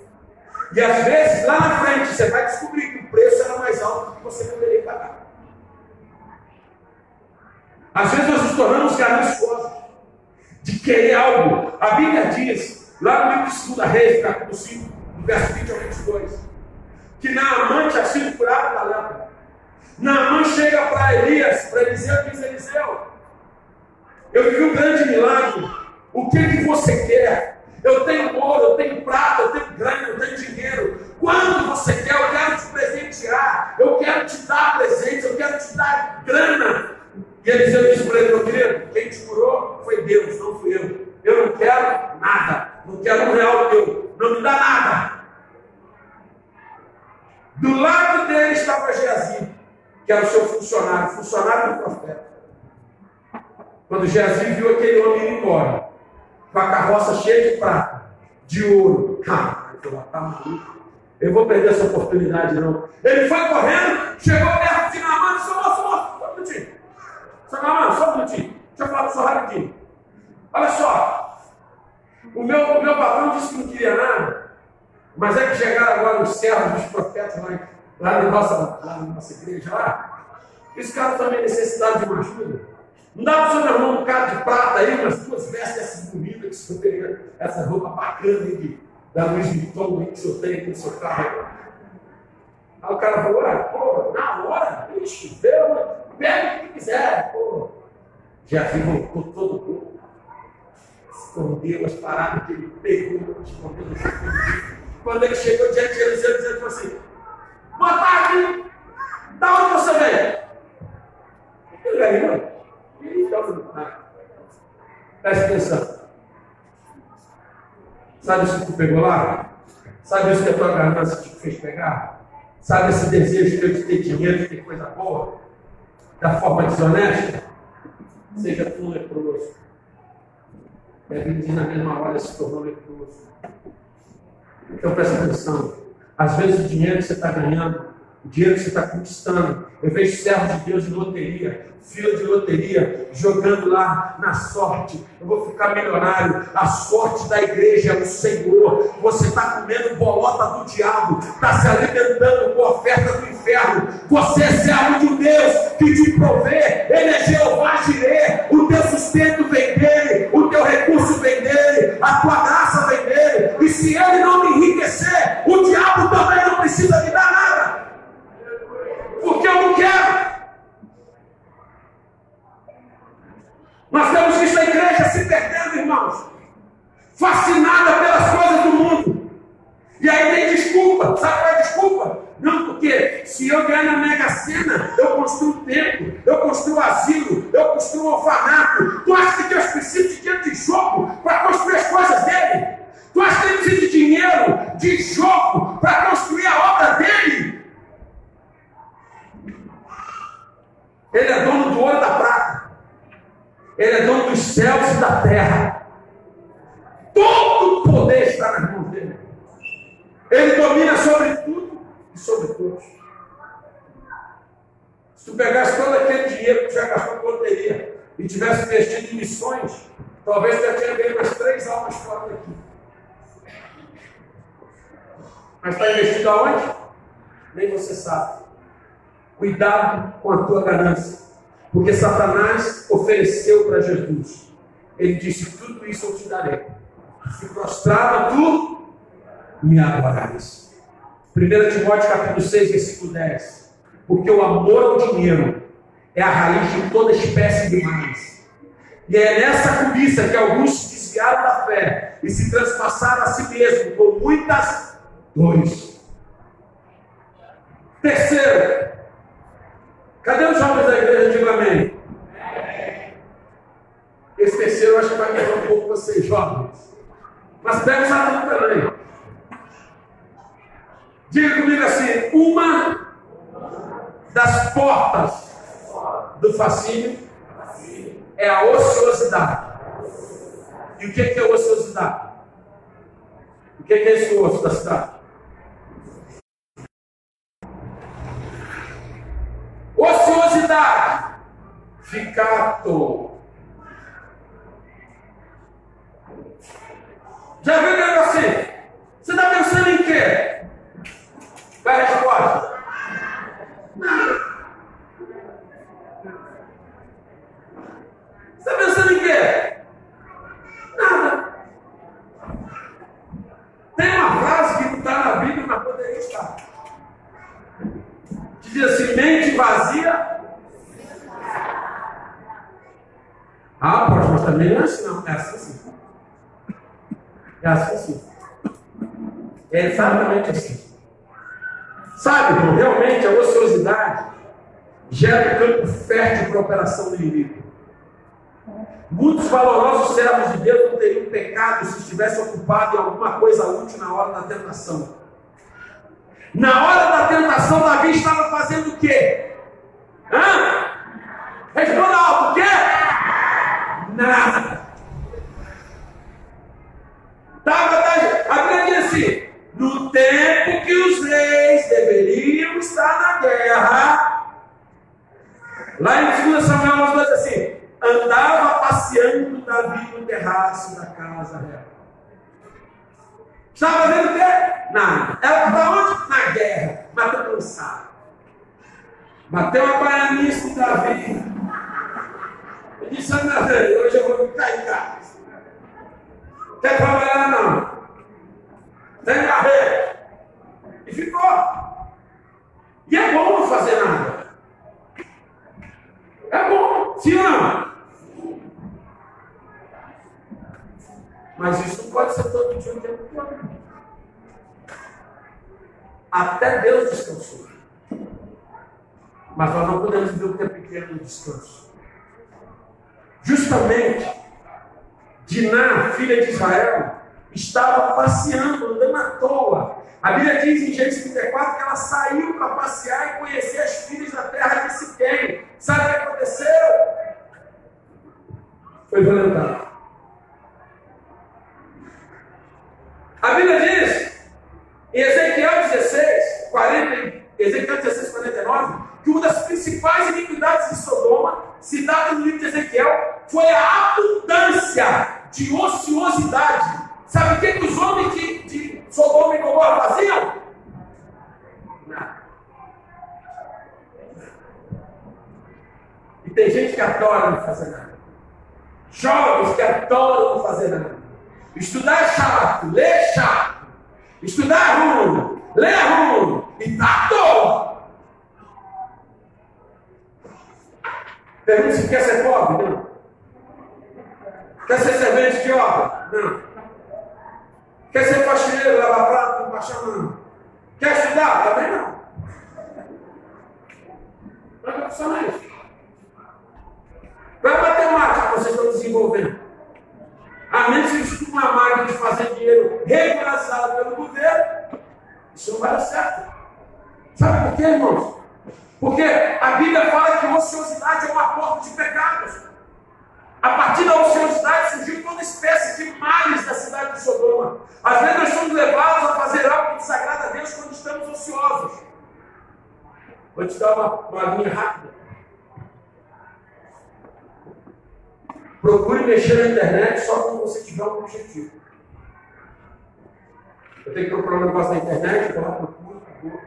E às vezes, lá na frente, você vai descobrir que o preço era mais alto do que você poderia pagar. Às vezes nós nos tornamos gananciosos de querer algo. A Bíblia diz, lá no livro de 2 Reis, capítulo 5, verso 20 ao 22, que Naamã tinha sido curado da lepra. Naamã chega para Elias, para Eliseu, e diz: Eliseu, eu vi um grande milagre. O que, que você quer? Eu tenho ouro, eu tenho prata, eu tenho grana, eu tenho dinheiro. Quando você quer, eu quero te presentear, eu quero te dar presente, eu quero te dar grana. E Eliseu disse para ele, meu querido, quem te curou foi Deus, não fui eu. Eu não quero nada, não quero um real teu, não me dá nada. Do lado dele estava Geazi, que era o seu funcionário, funcionário do profeta. Quando Geazi viu aquele homem indo embora, com a carroça cheia de prata, de ouro, ah, ele falou, tá maluco. Eu vou perder essa oportunidade, não. Ele foi correndo, chegou perto de disse, moço, moço, só um minutinho. Só Naamã, só um minutinho. Deixa eu falar com o senhor rapidinho. Olha só, o meu, o meu patrão disse que não queria nada. Mas é que chegaram agora os servos dos profetas lá, lá, na, nossa, lá na nossa igreja lá. Esse cara também necessidade de uma ajuda. Não dá para o seu irmão um cara de prata aí, umas duas vestes essas bonitas que o senhor tem, essa roupa bacana aí de, da Luiz Vuitton que o senhor tem aqui no seu carro. Aí o cara falou, ah, pô, na hora, ixi, pega o que quiser, pô. Já voltou todo o corpo. Escondeu as paradas que ele pegou, escondeu no quando ele chegou diante de Eliseu, dizendo assim: Boa tarde, da onde você veio? Ele ganhou. Então, presta atenção. Sabe isso que tu pegou lá? Sabe isso que a tua ganância te fez pegar? Sabe esse desejo teu de ter dinheiro, de ter coisa boa? Da forma desonesta? Seja tu leproso. Bíblia diz na mesma hora se tornou leproso. Então presta atenção. Às vezes o dinheiro que você está ganhando, o dinheiro que você está conquistando, eu vejo servos de Deus de loteria, fila de loteria, jogando lá na sorte. Eu vou ficar milionário. A sorte da igreja é o Senhor. Você está comendo bolota do diabo, está se alimentando com oferta do inferno. Você é servo de um Deus que te provê. Ele é Jeová Jireh. O teu sustento vem dele, o teu recurso vem dele, a tua graça vem dele. E se ele não me enriquecer, o diabo também não precisa me dar nada. Porque eu não quero. Nós temos visto a igreja se perdendo, irmãos, fascinada pelas coisas do mundo. E aí tem desculpa. Sabe qual é a desculpa? Não, porque se eu ganhar na Mega Sena, eu construo templo, eu construo asilo, eu construo orfanato. Tu acha que Deus precisa de dinheiro de jogo para construir as coisas dele? Tu acha que ele precisa de dinheiro de jogo para construir a obra dele? Ele é dono do ouro e da prata. Ele é dono dos céus e da terra. Todo o poder está mãos dele. Ele domina sobre tudo e sobre todos. Se tu pegasse todo aquele dinheiro que tu já gastou com loteria e tivesse investido em missões, talvez tu já tinha ganho umas três almas fora daqui. Mas está investido aonde? Nem você sabe. Cuidado com a tua ganância. Porque Satanás ofereceu para Jesus. Ele disse: Tudo isso eu te darei. Se prostrado tu me adorarás. 1 Timóteo capítulo 6, versículo 10. Porque o amor ao dinheiro é a raiz de toda espécie de males. E é nessa cobiça que alguns se desviaram da fé e se transpassaram a si mesmos com muitas dores. Terceiro, Cadê os jovens da igreja? Diga amém. Esse terceiro eu acho que vai quebrar um pouco vocês, jovens. Mas pega o Satã também. Diga comigo assim: uma das portas do fascínio é a ociosidade. E o que é ociosidade? O que é esse osso da cidade? Ociosidade. Ficato. Já viu o assim? Você está pensando em quê? Qual é a resposta? Você está pensando em quê? Nada. Tem uma frase que não está na Bíblia, mas poderia estar. Diz assim: mente vazia. Ah, pode mostrar também não é assim, não. É assim sim. É assim sim. É exatamente assim. Sabe, realmente a ociosidade gera um campo fértil para a operação do inimigo. Muitos valorosos servos de Deus não teriam pecado se estivessem ocupados em alguma coisa útil na hora da tentação. Na hora da tentação, Davi estava fazendo o quê? Hã? Responda alto, o quê? Nada. Estava, a Bíblia diz assim: no tempo que os reis deveriam estar na guerra, lá em 2 Samuel 2 assim, andava passeando Davi no terraço da casa real. Estava fazendo o quê? Nada. Ela estava onde? Na guerra, matando cansado. Bateu a baianice de Davi. Eu disse, Ana, hoje eu vou ficar em casa. Quer trabalhar não? Tem carreira. E ficou. E é bom não fazer nada. É bom, sim ou não? Mas isso não pode ser todo dia o tempo todo. Até Deus descansou. Mas nós não podemos ver o tempo pequeno do descanso. Justamente, Diná, filha de Israel, estava passeando, andando à toa. A Bíblia diz em Gênesis 34 que ela saiu para passear e conhecer as filhas da terra de Siquém. Sabe o que aconteceu? Foi violentada. A Bíblia diz, em Ezequiel 16, 40, Ezequiel 16, 49, que uma das principais iniquidades de Sodoma, citada no livro de Ezequiel, foi a abundância de ociosidade. Sabe o que, que os homens de, de Sodoma e Gomorra faziam? Nada. E tem gente que adora não fazer nada. Jovens que adoram não fazer nada. Estudar é chato, ler é chato. Estudar é ruim, ler é ruim. E está à toa. Pergunta se quer ser pobre? Não. Quer ser servente de obra? Não. Quer ser faxineiro, lavar prato, baixar mão? Quer estudar? Também não. Não é funcionar isso. Qual é a matemática que vocês estão desenvolvendo? A menos que estude uma máquina de fazer dinheiro regularizado pelo governo, isso não vai dar certo. Sabe por quê, irmãos? Porque a Bíblia fala que a ociosidade é uma porta de pecados. A partir da ociosidade surgiu toda espécie de males da cidade de Sodoma. Às vezes nós somos levados a fazer algo que desagrada a Deus quando estamos ociosos. Vou te dar uma, uma linha rápida. Procure mexer na internet só quando você tiver um objetivo. Eu tenho que procurar um negócio na internet, vou lá, procuro, procuro.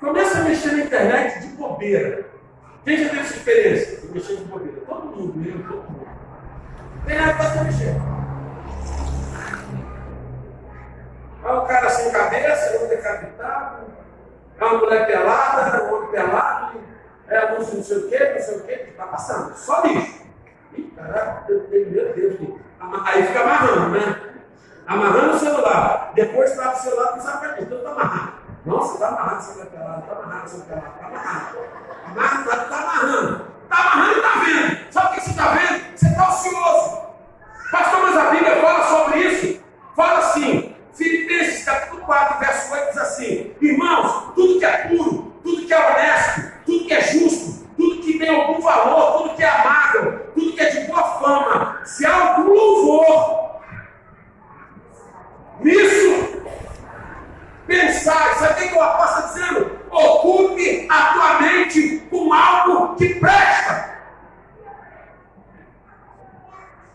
Começa a mexer na internet de bobeira. Quem já teve essa experiência de mexer de bobeira? Todo mundo, eu, todo mundo. Tem nada para você mexer. É um cara sem cabeça, um decapitado, é uma mulher pelada, é um homem pelado, é anúncio não sei o quê, não sei o quê, está passando. Só lixo. Ih, caraca, meu Deus. Aí fica amarrando, né? Amarrando o celular. Depois trava o celular, não sabe o que é. Então está amarrado. Nossa, está amarrado, você vai pelado, está amarrado, você vai pelado, está amarrado. Amarrado, está tá amarrando. Está amarrando e está vendo. Sabe o que você está vendo? Você está ocioso. Pastor, mas a Bíblia fala sobre isso. Fala assim, Filipenses capítulo 4, verso 8 diz assim: Irmãos, tudo que é puro, tudo que é honesto, tudo que é justo, tudo que tem algum valor, tudo que é amável, tudo que é de boa fama, se há algum louvor, nisso pensar, sabe o que o apóstolo está dizendo? Ocupe a tua mente com algo que presta.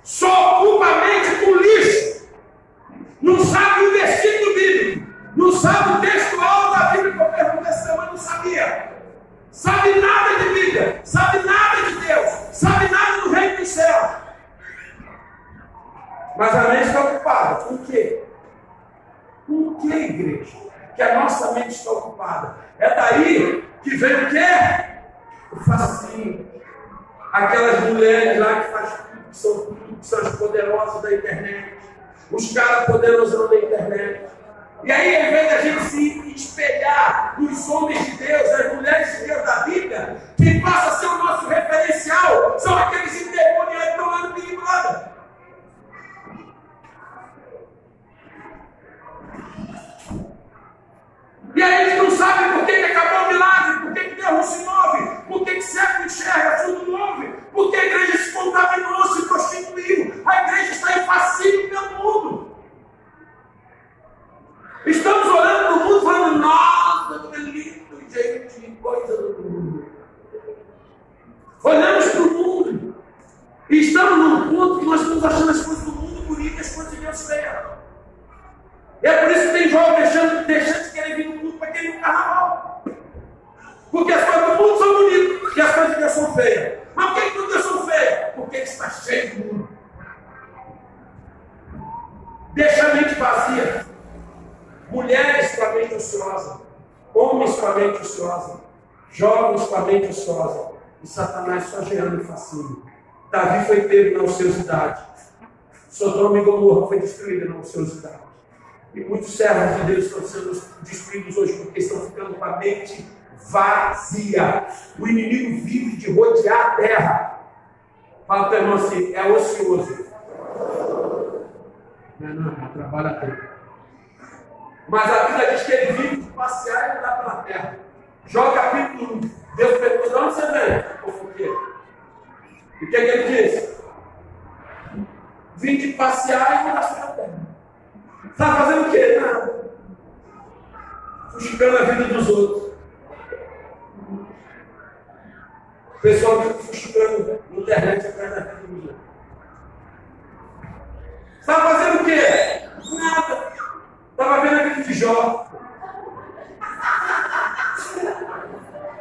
Só ocupa a mente com lixo. Não sabe o versículo bíblico. Não sabe o textual da Bíblia que eu perguntei essa semana, não sabia. Sabe nada de Bíblia. Sabe nada de Deus. Sabe nada do reino do céu. Mas a mente está ocupada. O quê? O que, igreja? Que a nossa mente está ocupada. É daí que vem o quê? O fascínio. Aquelas mulheres lá que fazem tudo, que são que são as poderosas da internet. Os caras poderosos da internet. E aí, ao invés da gente se espelhar nos homens de Deus, nas mulheres de Deus da Bíblia, quem passa a ser o nosso referencial são aqueles endemoniados que estão lá no Big Brother. E aí eles não sabem por que, que acabou o milagre, por que, que Deus se move, por que, que cego enxerga, tudo move, por que a igreja se contaminou, se prostituiu, a igreja está em fascínio pelo mundo. Estamos olhando para o mundo falando, nossa, que lindo, gente, coisa do mundo. Olhamos para o mundo e estamos num ponto que nós estamos achando as coisas do mundo bonitas as coisas de Deus feias. É por isso que tem jovem deixando, deixando de querer vir no mundo carnaval. Porque as coisas do mundo são bonitas e as coisas de Deus são feias. Mas por que, que Deus são feias? Porque está cheio do mundo. Deixa a mente vazia. Mulheres com a mente ociosa. Homens com a mente ociosa. Jovens com a mente ociosa. E Satanás só gerando fascínio. Davi foi pego na ociosidade. Sodoma e Gomorra foi destruída na ociosidade. E muitos servos de Deus estão sendo destruídos hoje porque estão ficando com a mente vazia. O inimigo vive de rodear a terra. Fala para irmão assim, é ocioso. Não, não, não trabalha tempo. Mas a Bíblia diz que ele vive de passear e andar pela terra. Joga capítulo 1. Deus perguntou, de onde você vem? E o que, é que ele disse? Vim de passear e andar pela terra. Está fazendo o quê? Nada. Fustigando a vida dos outros. O pessoal fica fustigando na internet atrás da vida dos outros. Está fazendo o quê? Nada. Estava vendo aquele de Jó.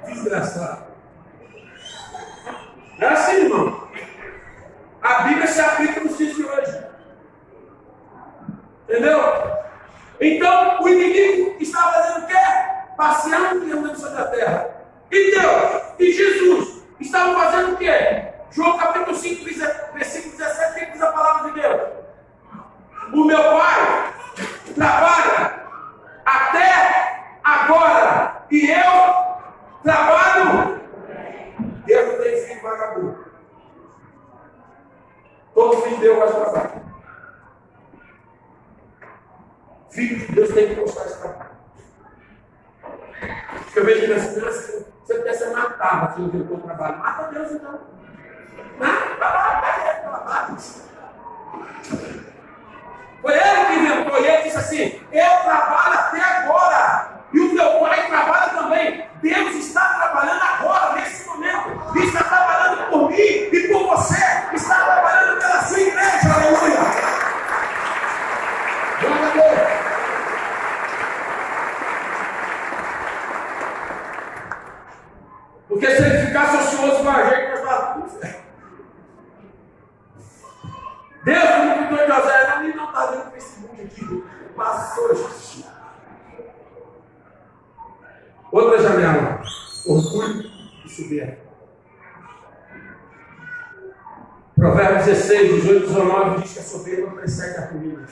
Desgraçado. É assim, irmão. A Bíblia se aplica nos dias de hoje. Entendeu? Então, o inimigo está fazendo o quê? Passeando e andando sobre a terra. E Deus e Jesus estavam fazendo o quê? João capítulo 5, versículo 17, o que diz a palavra de Deus? O meu pai trabalha até agora e eu trabalho. Deus não tem filho vagabundo. Todo filho de Deus vai trabalhar. Filho de Deus tem que mostrar esse trabalho. Eu vejo nas crianças, você quer ser matado se não ver o trabalho. Mata Deus então. Mata, lá, Foi ele que inventou, e ele disse assim: Eu trabalho até agora, e o meu pai trabalha também. Deus está trabalhando agora, nesse momento, e está trabalhando por mim e por você, está trabalhando pela sua igreja, aleluia. Porque se ele ficasse ocioso com a gente, nós estávamos. Deus não cuidou de José, não, ele não está vendo o Facebook aqui. Passou, gente. Outra janela. Orgulho e soberba. Provérbios 16, 18, 19 diz que a soberba precede a comida.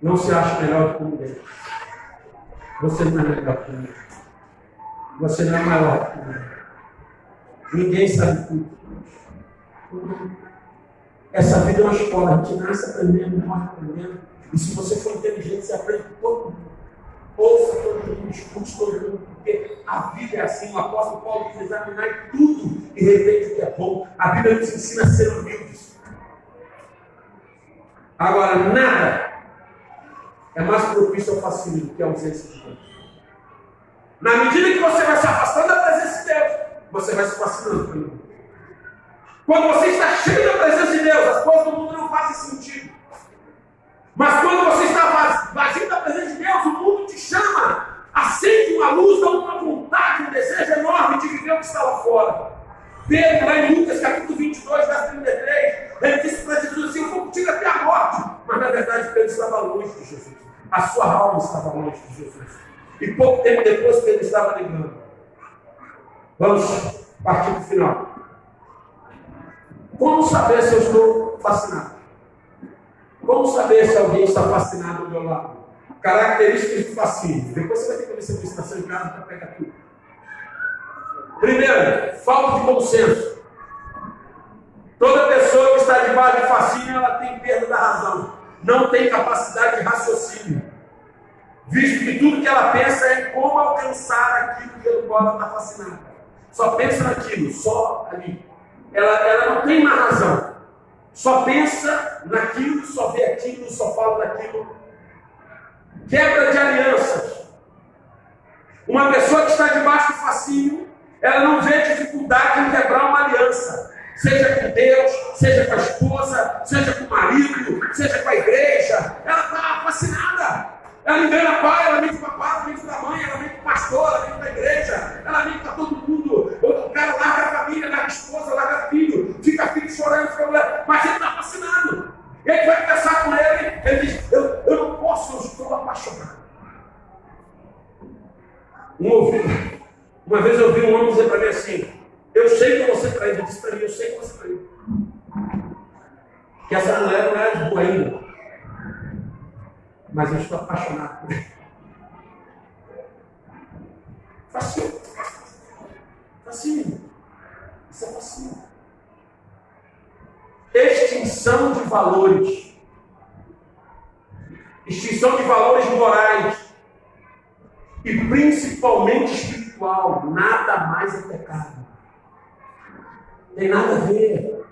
Não se acha melhor do que ninguém. Você não é melhor que ninguém. Você não é maior que ninguém. Ninguém sabe tudo. Essa vida é uma escola, a gente nasce aprendendo, morre aprendendo. E se você for inteligente, você aprende todo mundo. Ouça todo mundo, escute todo mundo, porque a vida é assim. O apóstolo Paulo diz: examinar tudo e rever o que é bom. A Bíblia nos ensina a ser humildes. Agora, nada é mais propício ao fascínio que a ausência de Deus. Na medida que você vai se afastando da presença de Deus, você vai se fascinando pelo mundo. Quando você está cheio da presença de Deus, as coisas do mundo não fazem sentido. Mas quando você está vazio da presença de Deus, o mundo te chama, acende uma luz, dá uma vontade, um desejo enorme de viver o que está lá fora. Pedro, lá em Lucas capítulo 22, verso 33, ele disse para Jesus assim: Eu vou contigo até a morte. Mas na verdade, Pedro estava longe de Jesus. a sua alma estava longe de Jesus. E pouco tempo depois ele estava ligando. Vamos partir para o final. Como saber se eu estou fascinado? Como saber se alguém está fascinado do meu lado? Características do fascínio. Depois você vai ter que ver se a estação em casa para pegar tudo. Primeiro, falta de bom senso. Toda pessoa que está debaixo de fascínio, ela tem perda da razão. Não tem capacidade de raciocínio. Visto que tudo que ela pensa é como alcançar aquilo que ela está fascinada. Só pensa naquilo, só ali. Ela, ela não tem uma razão. Só pensa naquilo, só vê aquilo, só fala daquilo. Quebra de alianças. Uma pessoa que está debaixo do fascínio, ela não vê dificuldade em quebrar uma aliança. Seja com Deus, seja com a esposa, seja com o marido, seja com a igreja. Ela está fascinada. Ela engana pai, ela mente para pai, ela mente para mãe, ela mente para pastor, ela mente para a igreja, ela mente para todo mundo. O cara larga a família, larga a esposa, larga filho, fica filho chorando, fica mulher, mas ele está fascinado. E aí vai conversar com ele, ele diz, eu, eu não posso, eu estou apaixonado. Um ouvido, uma vez eu ouvi um homem dizer para mim assim, eu sei que você traiu, ele disse para mim, eu sei que você traiu. Que essa mulher não é boa ainda mas eu estou apaixonado por ele. Facinho. Facinho. Isso é facinho. Extinção de valores. Extinção de valores morais. E principalmente espiritual. Nada mais é pecado. Tem nada a ver.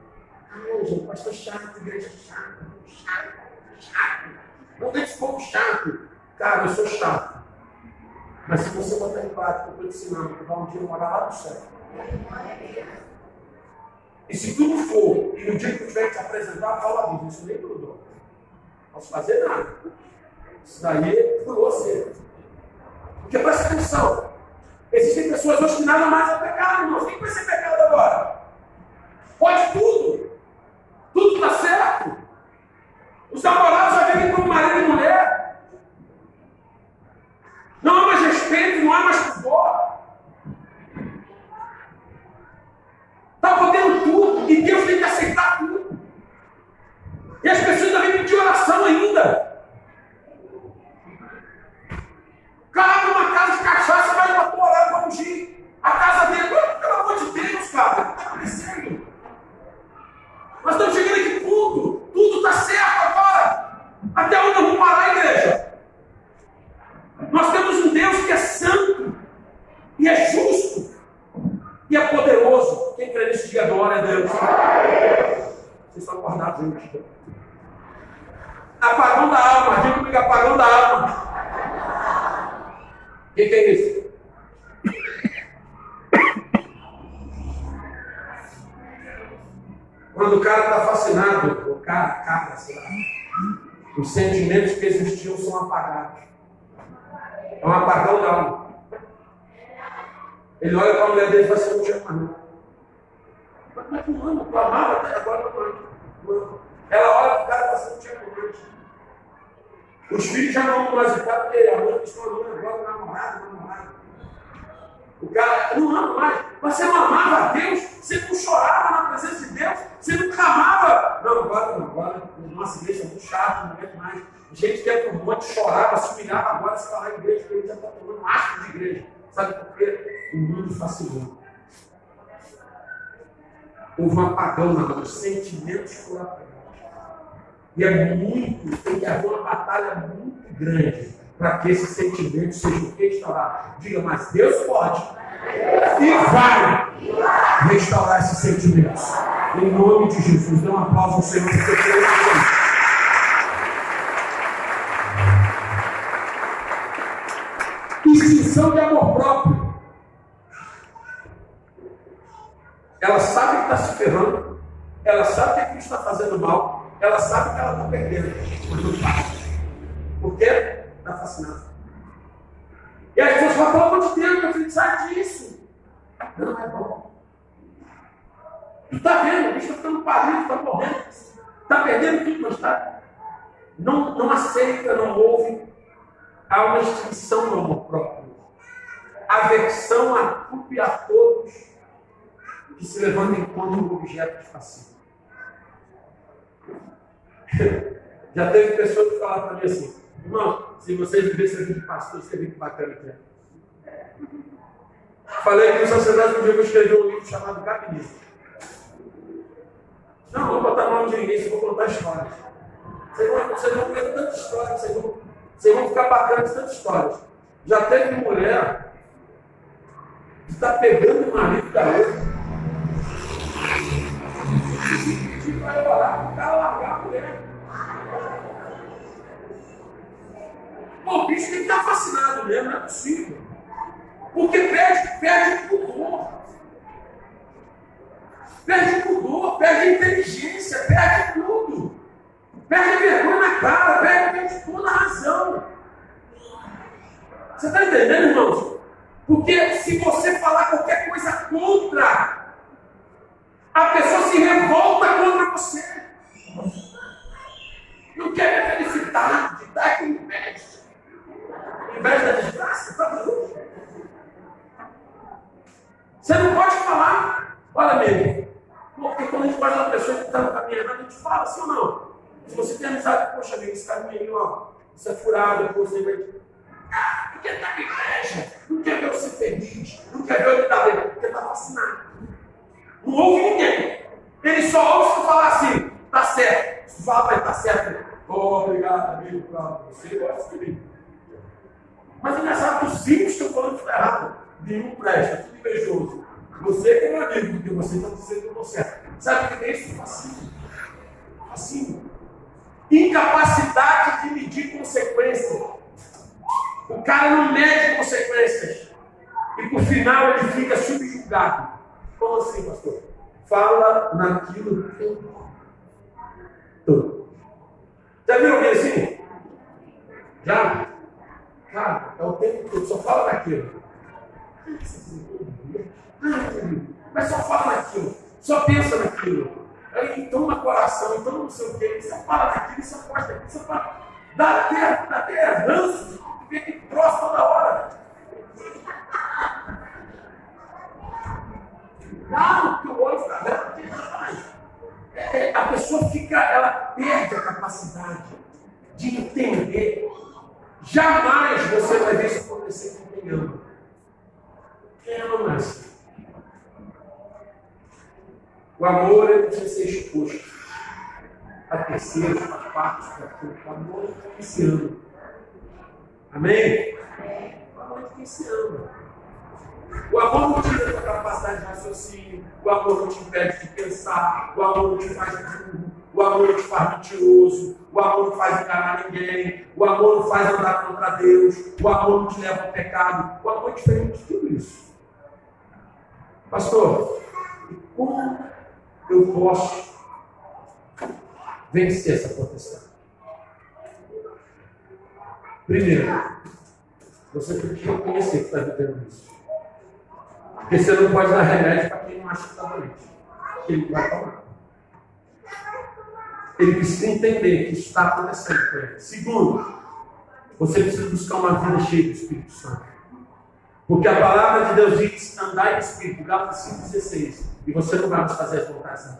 Ah, gente, pastor chato, igreja chata, chato, chato. Não deixe pouco chato. Cara, eu sou chato. Mas se você botar em prática eu te ensinando, vai um dia morar lá no céu. E se tudo for, e no dia que eu tiver que te apresentar, fala a Bíblia, isso nem tudo. Não posso fazer nada. Isso daí é por você. Porque presta atenção. Existem pessoas hoje que nada mais é pecado, irmãos. O que vai ser pecado agora? Pode tudo. Tudo está certo. Os namorados já vivem como marido e mulher. Não há mais respeito, não há mais pudor. Está podendo tudo e Deus tem que aceitar tudo. E as pessoas vêm pedir oração ainda. Cara, numa casa de cachaça, vai para tua orar para ungir. A casa dele, pelo amor de Deus, cara, o que está acontecendo? Nós estamos chegando aqui tudo, tudo está certo agora. Até onde eu vou parar a igreja? Nós temos um Deus que é santo, e é justo, e é poderoso. Quem crê nesse dia, glória a Deus. Vocês estão acordados, gente? Apagão da alma, diga comigo, apagão da alma. O que, que é isso? Quando o cara está fascinado, o cara, cara, sei lá, os sentimentos que existiam são apagados. É um apagão da alma. Ele olha para a mulher dele e fala assim, não te ama Mas, mas tu ama, tu amava até agora, não ama. Ela olha para o cara e fala assim, não te ama mais. Os filhos já não amam mais o pai, porque a mãe estão amando agora o namorado, o namorado. O cara não ama mais. Mas você não amava a Deus, você não chorava na presença de Deus, você não clamava. Não, agora não, agora nossa igreja é muito chato, não aguento mais. Gente que é um monte chorava, se humilhava, agora você fala na igreja, que ele já está tomando asco de igreja. Sabe por fascinou. Houve um apagão na mão, os sentimentos foram apagados. E é muito, tem que haver uma batalha muito grande para que esse sentimento seja restaurado. Diga, mas Deus pode e vai restaurar esses sentimentos. Em nome de Jesus, dê um aplauso ao Senhor, porque Extinção de amor próprio. Ela sabe que está se ferrando, ela sabe que está fazendo mal, ela sabe que ela está perdendo, mas não faz. Por quê? está fascinado. E as pessoas falam, pelo amor de Deus, meu filho, sai disso. Não é bom. Tu está vendo, o bicho está ficando parido, está morrendo, está perdendo tudo, mas está. Não, não aceita, não ouve, há uma extinção do amor próprio. Aversão a tudo e a todos que se levantam contra o objeto de fascínio. Já teve pessoas que falaram para mim assim, irmão, se vocês vivessem aqui de pastor, seria que bacana que. Falei que no sacerdote um dia eu escrever um livro chamado Gabinete. Não, vou botar nome de ninguém, só vou contar histórias. Vocês vão, vocês vão ver tantas histórias, vocês vão, vocês vão ficar bacanas tantas histórias. Já teve mulher que está pegando o marido da outra. E vai orar para largar a mulher. Pô, o bicho tem que estar fascinado mesmo, não é possível. Porque perde, perde o pudor. Perde o pudor, perde a inteligência, perde tudo. Perde a vergonha na cara, perde toda a razão. Você está entendendo, irmãos? Porque se você falar qualquer coisa contra, a pessoa se revolta contra você. Não quer felicitar, de dar com inveja. Inveja da desgraça, está maluco? Você não pode falar, olha amigo, porque quando a gente faz uma pessoa que está no caminho errado, a gente fala assim ou não. Se você tem amizade, poxa amigo, esse caminho aí, ó, isso é furado, você vai. Ah, porque está com inveja, não quer ver você feliz, não quer ver eu me dar bem, porque está fascinado. Não ouve ninguém. Ele só ouve se falar assim, tá certo. Fala para ele, tá certo. Oh, obrigado, amigo, para você gosta de mim. Mas engraçado que os cinco estão falando está errado nenhum presta, tudo invejoso. Você que é meu amigo, porque você está dizendo que eu estou certo. Sabe o que é isso? Fascínio. Fascínio. Incapacidade de medir consequências. O cara não mede consequências. E por final ele fica subjugado. Como assim, pastor? Fala naquilo que Já viram alguém assim? Já? Cara, é o tempo todo, só fala naquilo. Mas só fala naquilo, só pensa naquilo. Aí toma coração, então não sei o quê, só fala naquilo, só posta aqui, só fala. Dá até, dá até ranço, vê que troço toda hora. Não, que o olho está vendo, é, a pessoa fica, ela perde a capacidade de entender. Jamais você vai ver isso acontecer com quem ama. Quem ama mais? O amor ele precisa ser exposto a terceiros, a partes, para tudo. O amor é quem se ama. Amém? O amor é quem se ama. O amor não tira a tua capacidade de raciocínio, o amor não te impede de pensar, o amor não te faz burro, o amor não te faz mentiroso, o amor não faz enganar ninguém, o amor não faz andar contra Deus, o amor não te leva ao pecado. O amor é diferente de tudo isso. Pastor, como eu posso vencer essa potestade? Primeiro, você tem que reconhecer que está vivendo isso. Porque você não pode dar remédio para quem não acha que está doente. Ele vai tomar. Ele precisa entender que isso está acontecendo com ele. Segundo, você precisa buscar uma vida cheia do Espírito Santo. Porque a palavra de Deus diz: andai no Espírito, Gálatas 5,16. E você não vai mais fazer as vontades da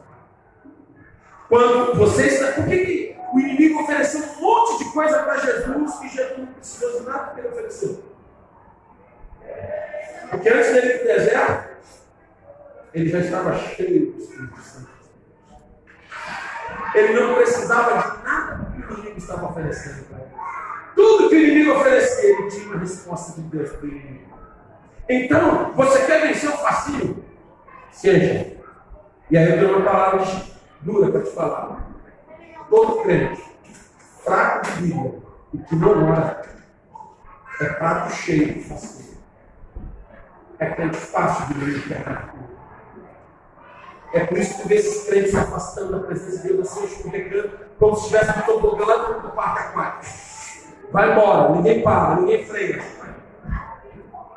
Quando você está. Por que, que o inimigo ofereceu um monte de coisa para Jesus e Jesus não precisou de nada que ele ofereceu? Porque antes dele ir para o deserto, ele já estava cheio do Espírito Santo. Ele não precisava de nada que o inimigo estava oferecendo para ele. Tudo que o inimigo oferecia, ele tinha uma resposta de Deus para inimigo. Então, você quer vencer o fascínio? Seja. E aí eu tenho uma palavra dura para te falar. Todo crente, fraco de vida e que não ora, é prato cheio de fascínio. É crente fácil de militar. É por isso que tu esses crentes se afastando da presença de Deus, assim, escorregando, como se estivesse no tobogã do parque aquático. Vai embora, ninguém para, ninguém freia.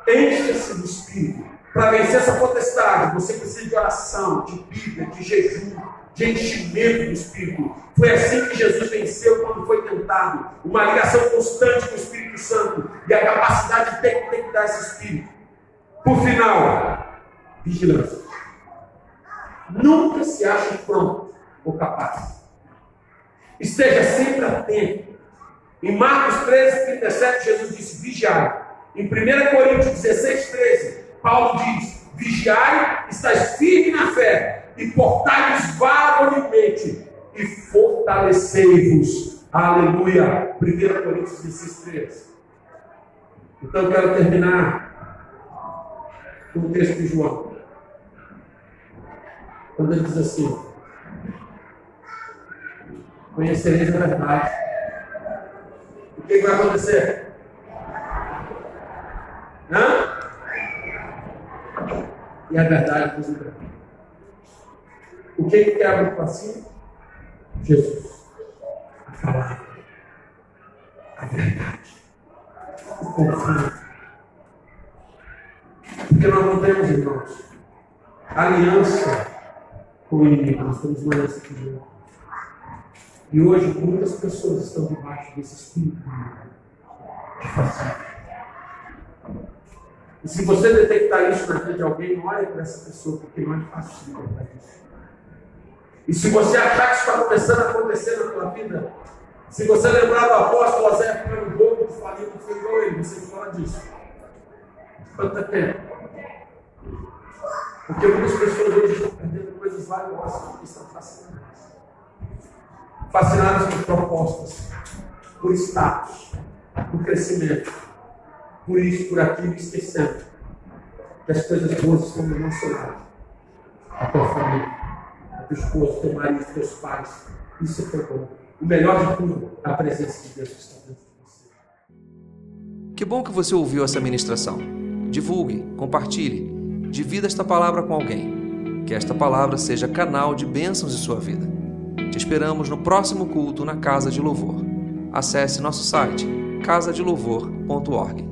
Encha-se do Espírito. Para vencer essa potestade, você precisa de oração, de Bíblia, de jejum, de enchimento do Espírito. Foi assim que Jesus venceu quando foi tentado. Uma ligação constante com o Espírito Santo e a capacidade de ter, que esse Espírito. Por final, vigilância. Nunca se ache pronto ou capaz. Esteja sempre atento. Em Marcos 13, 37, Jesus disse: vigiai. Em 1 Coríntios 16, 13, Paulo diz: vigiai, estáis firme na fé, e portai-vos varonilmente, e fortalecei-vos. Aleluia. 1 Coríntios 16, 13. Então quero terminar com o texto de João. Quando ele diz assim: Conhecereis a verdade. O que vai acontecer? Hã? E a verdade vos libertará. O que que quebra o passinho? Jesus. A palavra. A verdade. O confronto. Porque nós não temos, irmãos, aliança com o inimigo. Nós temos uma aliança com Deus. E hoje muitas pessoas estão debaixo desse espírito de fascínio. E se você detectar isso na vida de alguém, olhe para essa pessoa, porque não é fácil libertar disso. E se você achar que isso está começando a acontecer na tua vida, se você lembrar do apóstolo Zé pelo bobo do falido, foi igual ele, você fala disso. Quanto tempo? Porque muitas pessoas hoje estão perdendo coisas valiosas porque estão fascinadas. Fascinadas por propostas, por status, por crescimento, por isso, por aquilo, esquecendo que as coisas boas estão no nosso lado. A tua família, a tua esposa, teu marido, teus pais. Isso foi bom. O melhor de tudo, a presença de Deus está dentro de você. Que bom que você ouviu essa ministração. Divulgue, compartilhe, divida esta palavra com alguém. Que esta palavra seja canal de bênçãos em sua vida. Te esperamos no próximo culto na Casa de Louvor. Acesse nosso site casadelouvor.org.